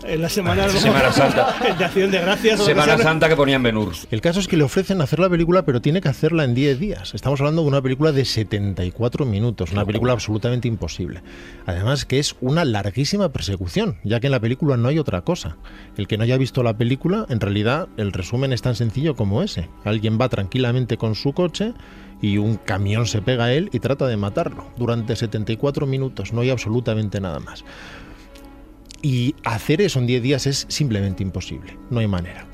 En la semana, Semana Santa. de Acción de Gracias. que Semana sea, Santa que ponían Benur. El caso es que le ofrecen hacer la película, pero tiene que hacerla en 10 días. Estamos hablando de una película de 74 minutos, una película absolutamente imposible. Además que es una larguísima persecución, ya que en la película no hay otra cosa. El que no haya visto la película, en realidad el resumen es tan sencillo como ese. Alguien va tranquilamente con su coche y un camión se pega a él y trata de matarlo. Durante 74 minutos no hay absolutamente nada más. Y hacer eso en 10 días es simplemente imposible, no hay manera.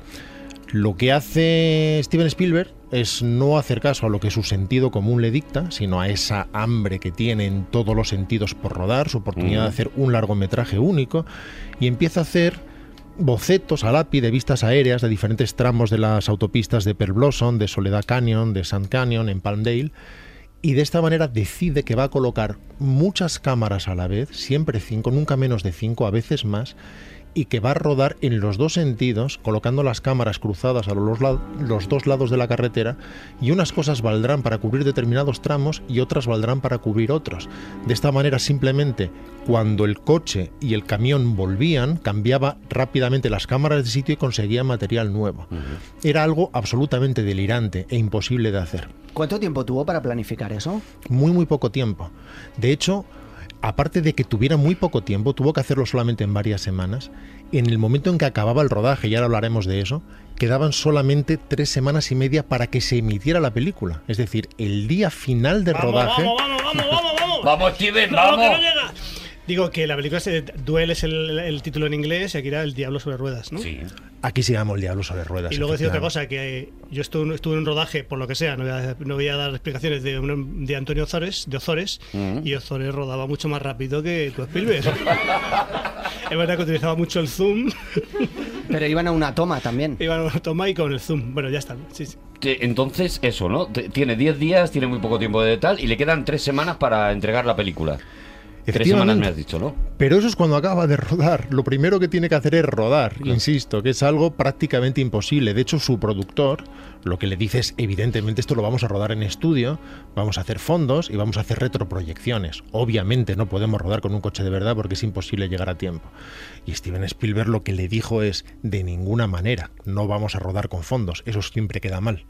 Lo que hace Steven Spielberg es no hacer caso a lo que su sentido común le dicta, sino a esa hambre que tiene en todos los sentidos por rodar, su oportunidad de hacer un largometraje único, y empieza a hacer bocetos a lápiz de vistas aéreas de diferentes tramos de las autopistas de Pearl Blossom, de Soledad Canyon, de Sand Canyon, en Palmdale, y de esta manera decide que va a colocar muchas cámaras a la vez, siempre cinco, nunca menos de cinco, a veces más, y que va a rodar en los dos sentidos, colocando las cámaras cruzadas a los, dos lados de la carretera, y unas cosas valdrán para cubrir determinados tramos y otras valdrán para cubrir otros. De esta manera, simplemente, cuando el coche y el camión volvían, cambiaba rápidamente las cámaras de sitio y conseguía material nuevo. Era algo absolutamente delirante e imposible de hacer ¿Cuánto tiempo tuvo para planificar eso? muy muy poco tiempo. De hecho, aparte de que tuviera muy poco tiempo, tuvo que hacerlo solamente en varias semanas. En el momento en que acababa el rodaje, y ahora hablaremos de eso, quedaban solamente tres semanas y media para que se emitiera la película. Es decir, el día final de rodaje. Vamos, vamos, vamos, vamos, vamos. Vamos, Steven, Vamos, que no. Digo que la película se Duel es el, el título en inglés y aquí era El Diablo sobre Ruedas, ¿no? Sí. Aquí se llama el diablo sobre ruedas. Y luego decir otra cosa, que yo estuve, estuve en un rodaje, por lo que sea, no voy a, no voy a dar explicaciones de, un- de Antonio Ozores, de Ozores, y Ozores rodaba mucho más rápido que tu Spielberg. es verdad que utilizaba mucho el zoom, Pero iban a una toma también. iba a una toma y con el zoom. Bueno, ya está. Sí, sí. Te- Entonces, eso, ¿no? Tiene 10 días, tiene muy poco tiempo de tal y le quedan 3 semanas para entregar la película. Tres semanas me has dicho, ¿no? Pero eso es cuando acaba de rodar. Lo primero que tiene que hacer es rodar, insisto, que es algo prácticamente imposible. De hecho, su productor lo que le dice es, evidentemente, esto lo vamos a rodar en estudio, vamos a hacer fondos y vamos a hacer retroproyecciones. Obviamente no podemos rodar con un coche de verdad porque es imposible llegar a tiempo. Y Steven Spielberg lo que le dijo es, de ninguna manera, no vamos a rodar con fondos, eso siempre queda mal.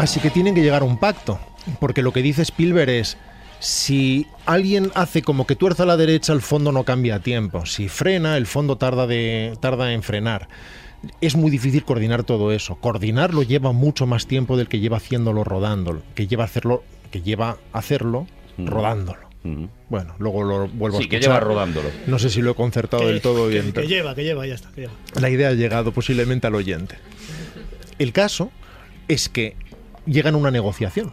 Así que tienen que llegar a un pacto, porque lo que dice Spielberg es, si alguien hace como que tuerza a la derecha, el fondo no cambia a tiempo. Si frena, el fondo tarda, de, tarda en frenar. Es muy difícil coordinar todo eso. Coordinarlo lleva mucho más tiempo del que lleva haciéndolo rodándolo, que lleva hacerlo, que lleva hacerlo rodándolo. Bueno, luego lo vuelvo a Sí, que escuchar. lleva rodándolo. No sé si lo he concertado Que- del todo que- bien. Que, lleva, que lleva, ya está. Que lleva. la idea ha llegado posiblemente al oyente. El caso es que llegan a una negociación,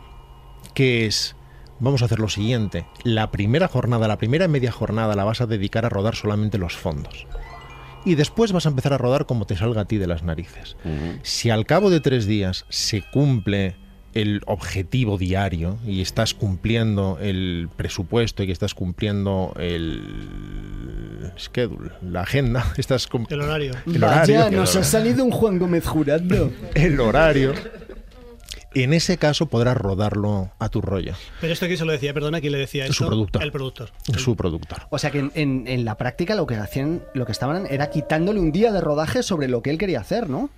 que es, vamos a hacer lo siguiente, la primera jornada, la primera media jornada la vas a dedicar a rodar solamente los fondos. Y después vas a empezar a rodar como te salga a ti de las narices. Si al cabo de tres días se cumple el objetivo diario y estás cumpliendo el presupuesto y que estás cumpliendo el schedule, la agenda, estás El horario. el horario, Vaya, nos ha salido un Juan Gómez jurando. el horario, en ese caso podrás rodarlo a tu rollo. Pero esto que se lo decía, perdona, ¿quién le decía Su esto? productor. El productor. Su productor. O sea que en, en- en la práctica lo que hacían, lo que estaban era quitándole un día de rodaje sobre lo que él quería hacer, ¿no?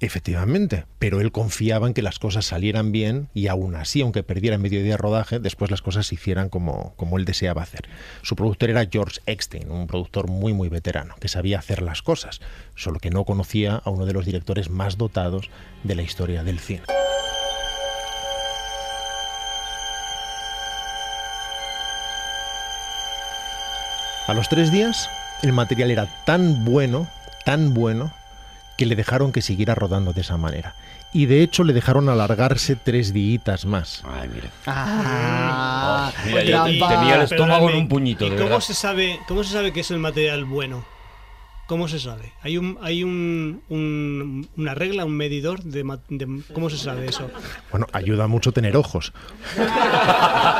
Efectivamente, pero él confiaba en que las cosas salieran bien y aún así, aunque perdiera medio día de rodaje, después las cosas se hicieran como, como él deseaba hacer. Su productor era George Eckstein, un productor muy muy veterano, que sabía hacer las cosas, solo que no conocía a uno de los directores más dotados de la historia del cine. A los tres días, el material era tan bueno, tan bueno, que le dejaron que siguiera rodando de esa manera. Y de hecho le dejaron alargarse tres días más. Ay, mira. Ah, Mira, yo trampa. tenía el estómago en un puñito, ¿Y de cómo verdad. se sabe, cómo se sabe que es el material bueno? ¿Cómo se sabe? ¿Hay un, hay un, un- una regla, un medidor de, de- ¿Cómo se sabe eso? Bueno, ayuda mucho tener ojos.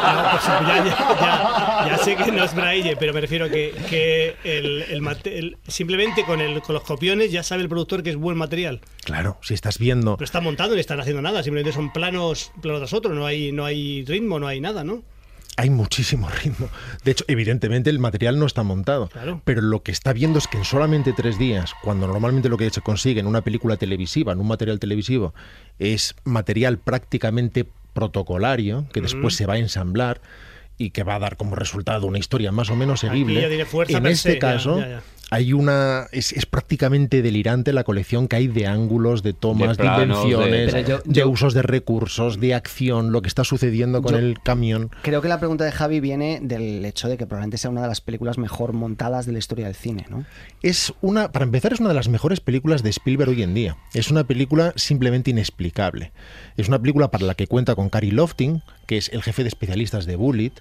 No, pues ya, ya- ya- ya sé que no es braille, pero me refiero que, que el, el el- simplemente con, el, con los copiones ya sabe el productor que es buen material. Claro, si estás viendo... No están montando ni están haciendo nada, simplemente son planos, planos tras otros, no hay, no hay ritmo, no hay nada, ¿no? Hay muchísimo ritmo. De hecho, evidentemente el material no está montado. Claro. Pero lo que está viendo es que en solamente tres días, cuando normalmente lo que se consigue en una película televisiva, en un material televisivo, es material prácticamente protocolario, que después se va a ensamblar y que va a dar como resultado una historia más o menos seguible. fuerza en este se, ya, caso, ya, ya. Hay una. Es, es prácticamente delirante la colección que hay de ángulos, de tomas, de, planos, de- invenciones, de, Pero yo- yo- usos de recursos, de acción, lo que está sucediendo con el camión. Creo que la pregunta de Javi viene del hecho de que probablemente sea una de las películas mejor montadas de la historia del cine, ¿no? Es una, para empezar, es una de las mejores películas de Spielberg hoy en día. Es una película simplemente inexplicable. Es una película para la que cuenta con Cary Lofting, que es el jefe de especialistas de Bullet,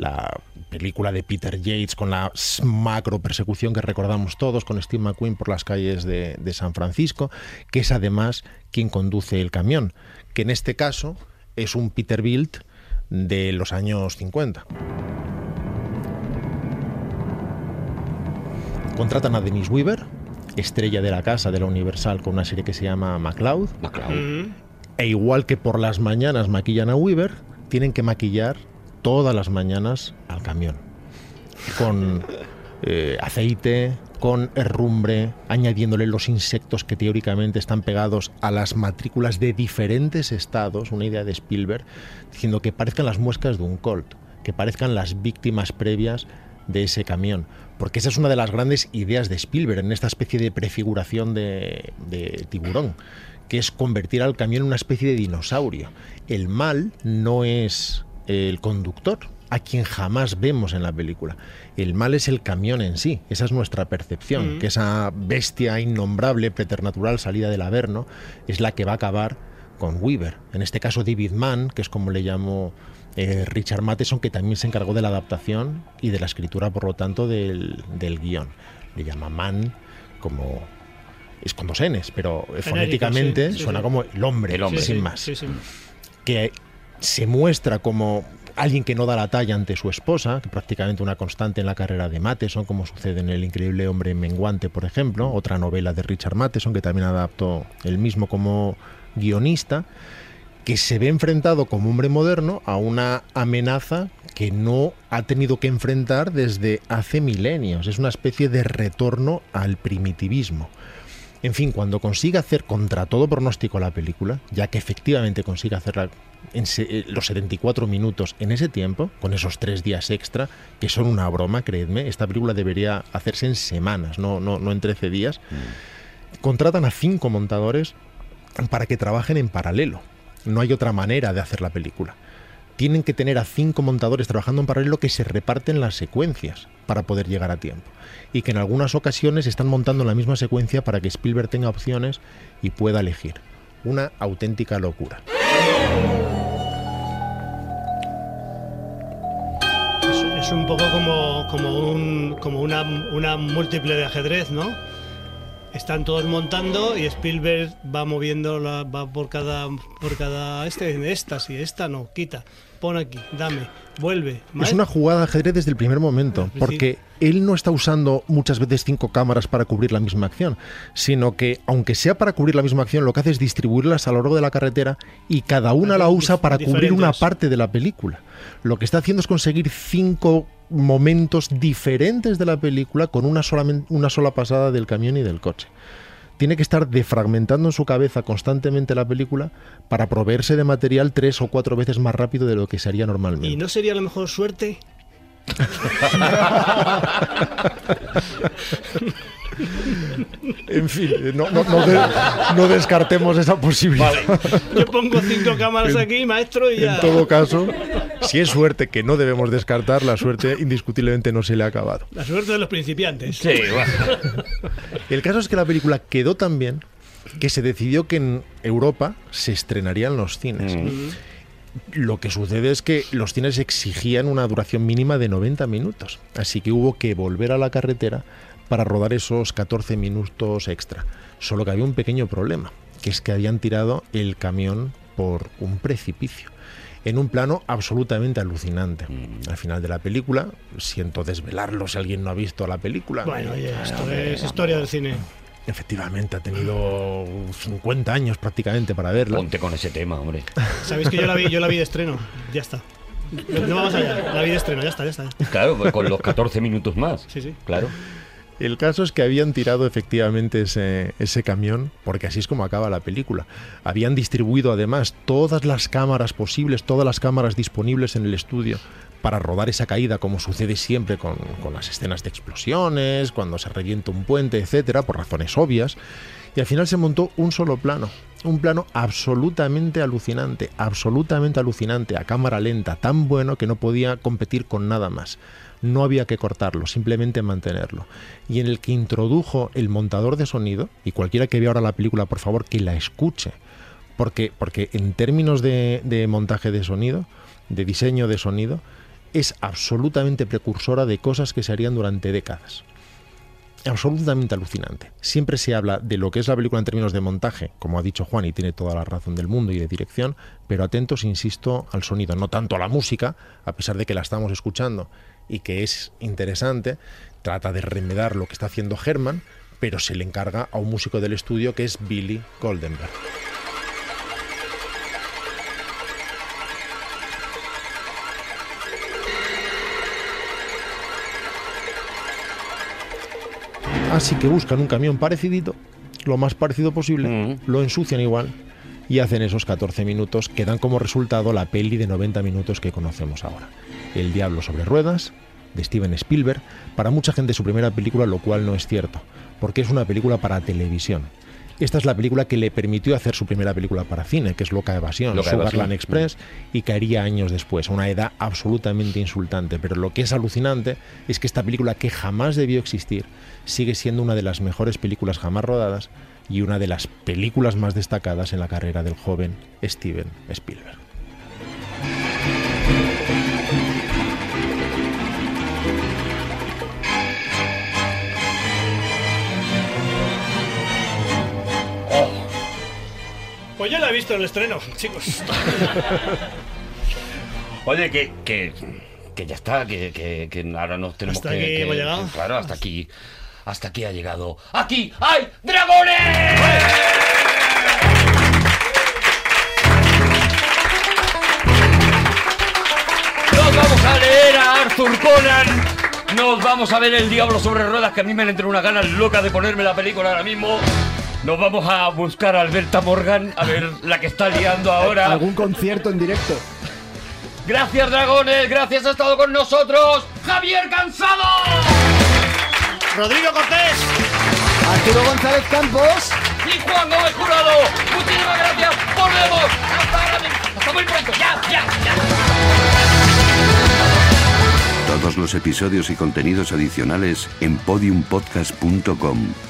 la película de Peter Yates con la macro persecución que recordamos todos con Steve McQueen por las calles de, de San Francisco, que es además quien conduce el camión, que en este caso es un Peterbilt de los años 50. Contratan a Denise Weaver, estrella de la casa de la Universal con una serie que se llama MacLeod. E igual que por las mañanas maquillan a Weaver, tienen que maquillar todas las mañanas al camión. Con eh, aceite, con herrumbre, añadiéndole los insectos que teóricamente están pegados a las matrículas de diferentes estados, una idea de Spielberg, diciendo que parezcan las muescas de un Colt, que parezcan las víctimas previas de ese camión. Porque esa es una de las grandes ideas de Spielberg en esta especie de prefiguración de, de tiburón, que es convertir al camión en una especie de dinosaurio. El mal no es el conductor, a quien jamás vemos en la película. El mal es el camión en sí, esa es nuestra percepción, Mm. que esa bestia innombrable, preternatural, salida del Averno, es la que va a acabar con Weaver. En este caso David Mann, que es como le llamó eh, Richard Matheson, que también se encargó de la adaptación y de la escritura, por lo tanto, del, del guion. Le llama Mann como es con dos Ns, pero fonéticamente sí, sí, suena sí. como el hombre, El hombre. sin más. sí, sí. Que se muestra como alguien que no da la talla ante su esposa, que prácticamente una constante en la carrera de Matheson, como sucede en El increíble hombre menguante, por ejemplo, otra novela de Richard Matheson, que también adaptó él mismo como guionista, que se ve enfrentado como hombre moderno a una amenaza que no ha tenido que enfrentar desde hace milenios. Es una especie de retorno al primitivismo. En fin, cuando consigue hacer contra todo pronóstico la película, ya que efectivamente consigue hacerla en se- eh, los 74 minutos en ese tiempo, con esos tres días extra, que son una broma, creedme, esta película debería hacerse en semanas, no, no, no en 13 días. Contratan a cinco montadores para que trabajen en paralelo. No hay otra manera de hacer la película. Tienen que tener a cinco montadores trabajando en paralelo que se reparten las secuencias para poder llegar a tiempo. Y que en algunas ocasiones están montando la misma secuencia para que Spielberg tenga opciones y pueda elegir. Una auténtica locura. Es, un poco como, como, un, como una, una múltiple de ajedrez, ¿no? Están todos montando y Spielberg va moviendo, la, va por cada, por cada este, esta, sí, esta no, quita, pon aquí, dame, vuelve. Es una jugada de ajedrez desde el primer momento, porque él no está usando muchas veces cinco cámaras para cubrir la misma acción, sino que, aunque sea para cubrir la misma acción, lo que hace es distribuirlas a lo largo de la carretera y cada una la usa para cubrir una parte de la película. Lo que está haciendo es conseguir cinco momentos diferentes de la película con una sola, una sola pasada del camión y del coche. Tiene que estar defragmentando en su cabeza constantemente la película para proveerse de material tres o cuatro veces más rápido de lo que se haría normalmente. ¿Y no sería la mejor suerte? En fin, no, no- no de- no descartemos esa posibilidad. Yo pongo cinco cámaras aquí, maestro, y ya. En todo caso, si es suerte que no debemos descartar, la suerte indiscutiblemente no se le ha acabado. La suerte de los principiantes. Sí, bueno. El caso es que la película quedó tan bien que se decidió que en Europa se estrenaría en los cines. Lo que sucede es que los cines exigían una duración mínima de 90 minutos, así que hubo que volver a la carretera para rodar esos 14 minutos extra. Solo que había un pequeño problema, que es que habían tirado el camión por un precipicio. En un plano absolutamente alucinante. Al final de la película, siento desvelarlo si alguien no ha visto la película. Bueno, oye, esto Hombre, es historia del cine. Efectivamente, ha tenido 50 años prácticamente para verla. Ponte con ese tema, hombre. Sabéis que yo la vi, yo la vi de estreno. Ya está. No, vamos allá. La vi de estreno, ya está, ya está. ya está. Claro, pues con los 14 minutos más. Sí, sí. Claro. El caso es que habían tirado efectivamente ese, camión, porque así es como acaba la película. Habían distribuido además todas las cámaras posibles, todas las cámaras disponibles en el estudio para rodar esa caída, como sucede siempre con, con las escenas de explosiones, cuando se revienta un puente, etcétera, por razones obvias. Y al final se montó un solo plano, un plano absolutamente alucinante, absolutamente alucinante, a cámara lenta, tan bueno que no podía competir con nada más. No había que cortarlo, simplemente mantenerlo. Y en el que introdujo el montador de sonido, y cualquiera que vea ahora la película, por favor, que la escuche, porque, porque en términos de, de montaje de sonido, de diseño de sonido, es absolutamente precursora de cosas que se harían durante décadas absolutamente alucinante. Siempre se habla de lo que es la película en términos de montaje, como ha dicho Juan, y tiene toda la razón del mundo, y de dirección, pero atentos, insisto, al sonido, no tanto a la música, a pesar de que la estamos escuchando y que es interesante, trata de remedar lo que está haciendo Herman, pero se le encarga a un músico del estudio que es Billy Goldenberg. Así que buscan un camión parecidito, lo más parecido posible, lo ensucian igual y hacen esos 14 minutos que dan como resultado la peli de 90 minutos que conocemos ahora. El Diablo sobre Ruedas, de Steven Spielberg, para mucha gente su primera película, lo cual no es cierto, porque es una película para televisión. Esta es la película que le permitió hacer su primera película para cine, que es Loca Evasión, Loca Sugarland Evasión. Express, y caería años después, a una edad absolutamente insultante. Pero lo que es alucinante es que esta película, que jamás debió existir, sigue siendo una de las mejores películas jamás rodadas y una de las películas más destacadas en la carrera del joven Steven Spielberg. Pues yo la he visto en el estreno, chicos. Oye, que, que, que ya está, que, que, que ahora nos tenemos Hasta que, aquí que- hemos llegado. que- Claro, hasta aquí. Hasta aquí ha llegado. ¡Aquí hay dragones! Nos vamos a leer a Arthur Conan. Nos vamos a ver El Diablo sobre Ruedas, que a mí me entran unas ganas locas de ponerme la película ahora mismo. Nos vamos a buscar a Alberta Morgan, a ver la que está liando ahora. Algún concierto en directo. Gracias, dragones. Gracias, ha estado con nosotros Javier Cansado. Rodrigo Cortés. Arturo González Campos. Y Juan Gómez Jurado. Muchísimas gracias. Volvemos. Hasta ahora mismo. Hasta muy pronto. Ya, ya, ya. Todos los episodios y contenidos adicionales en podiumpodcast.com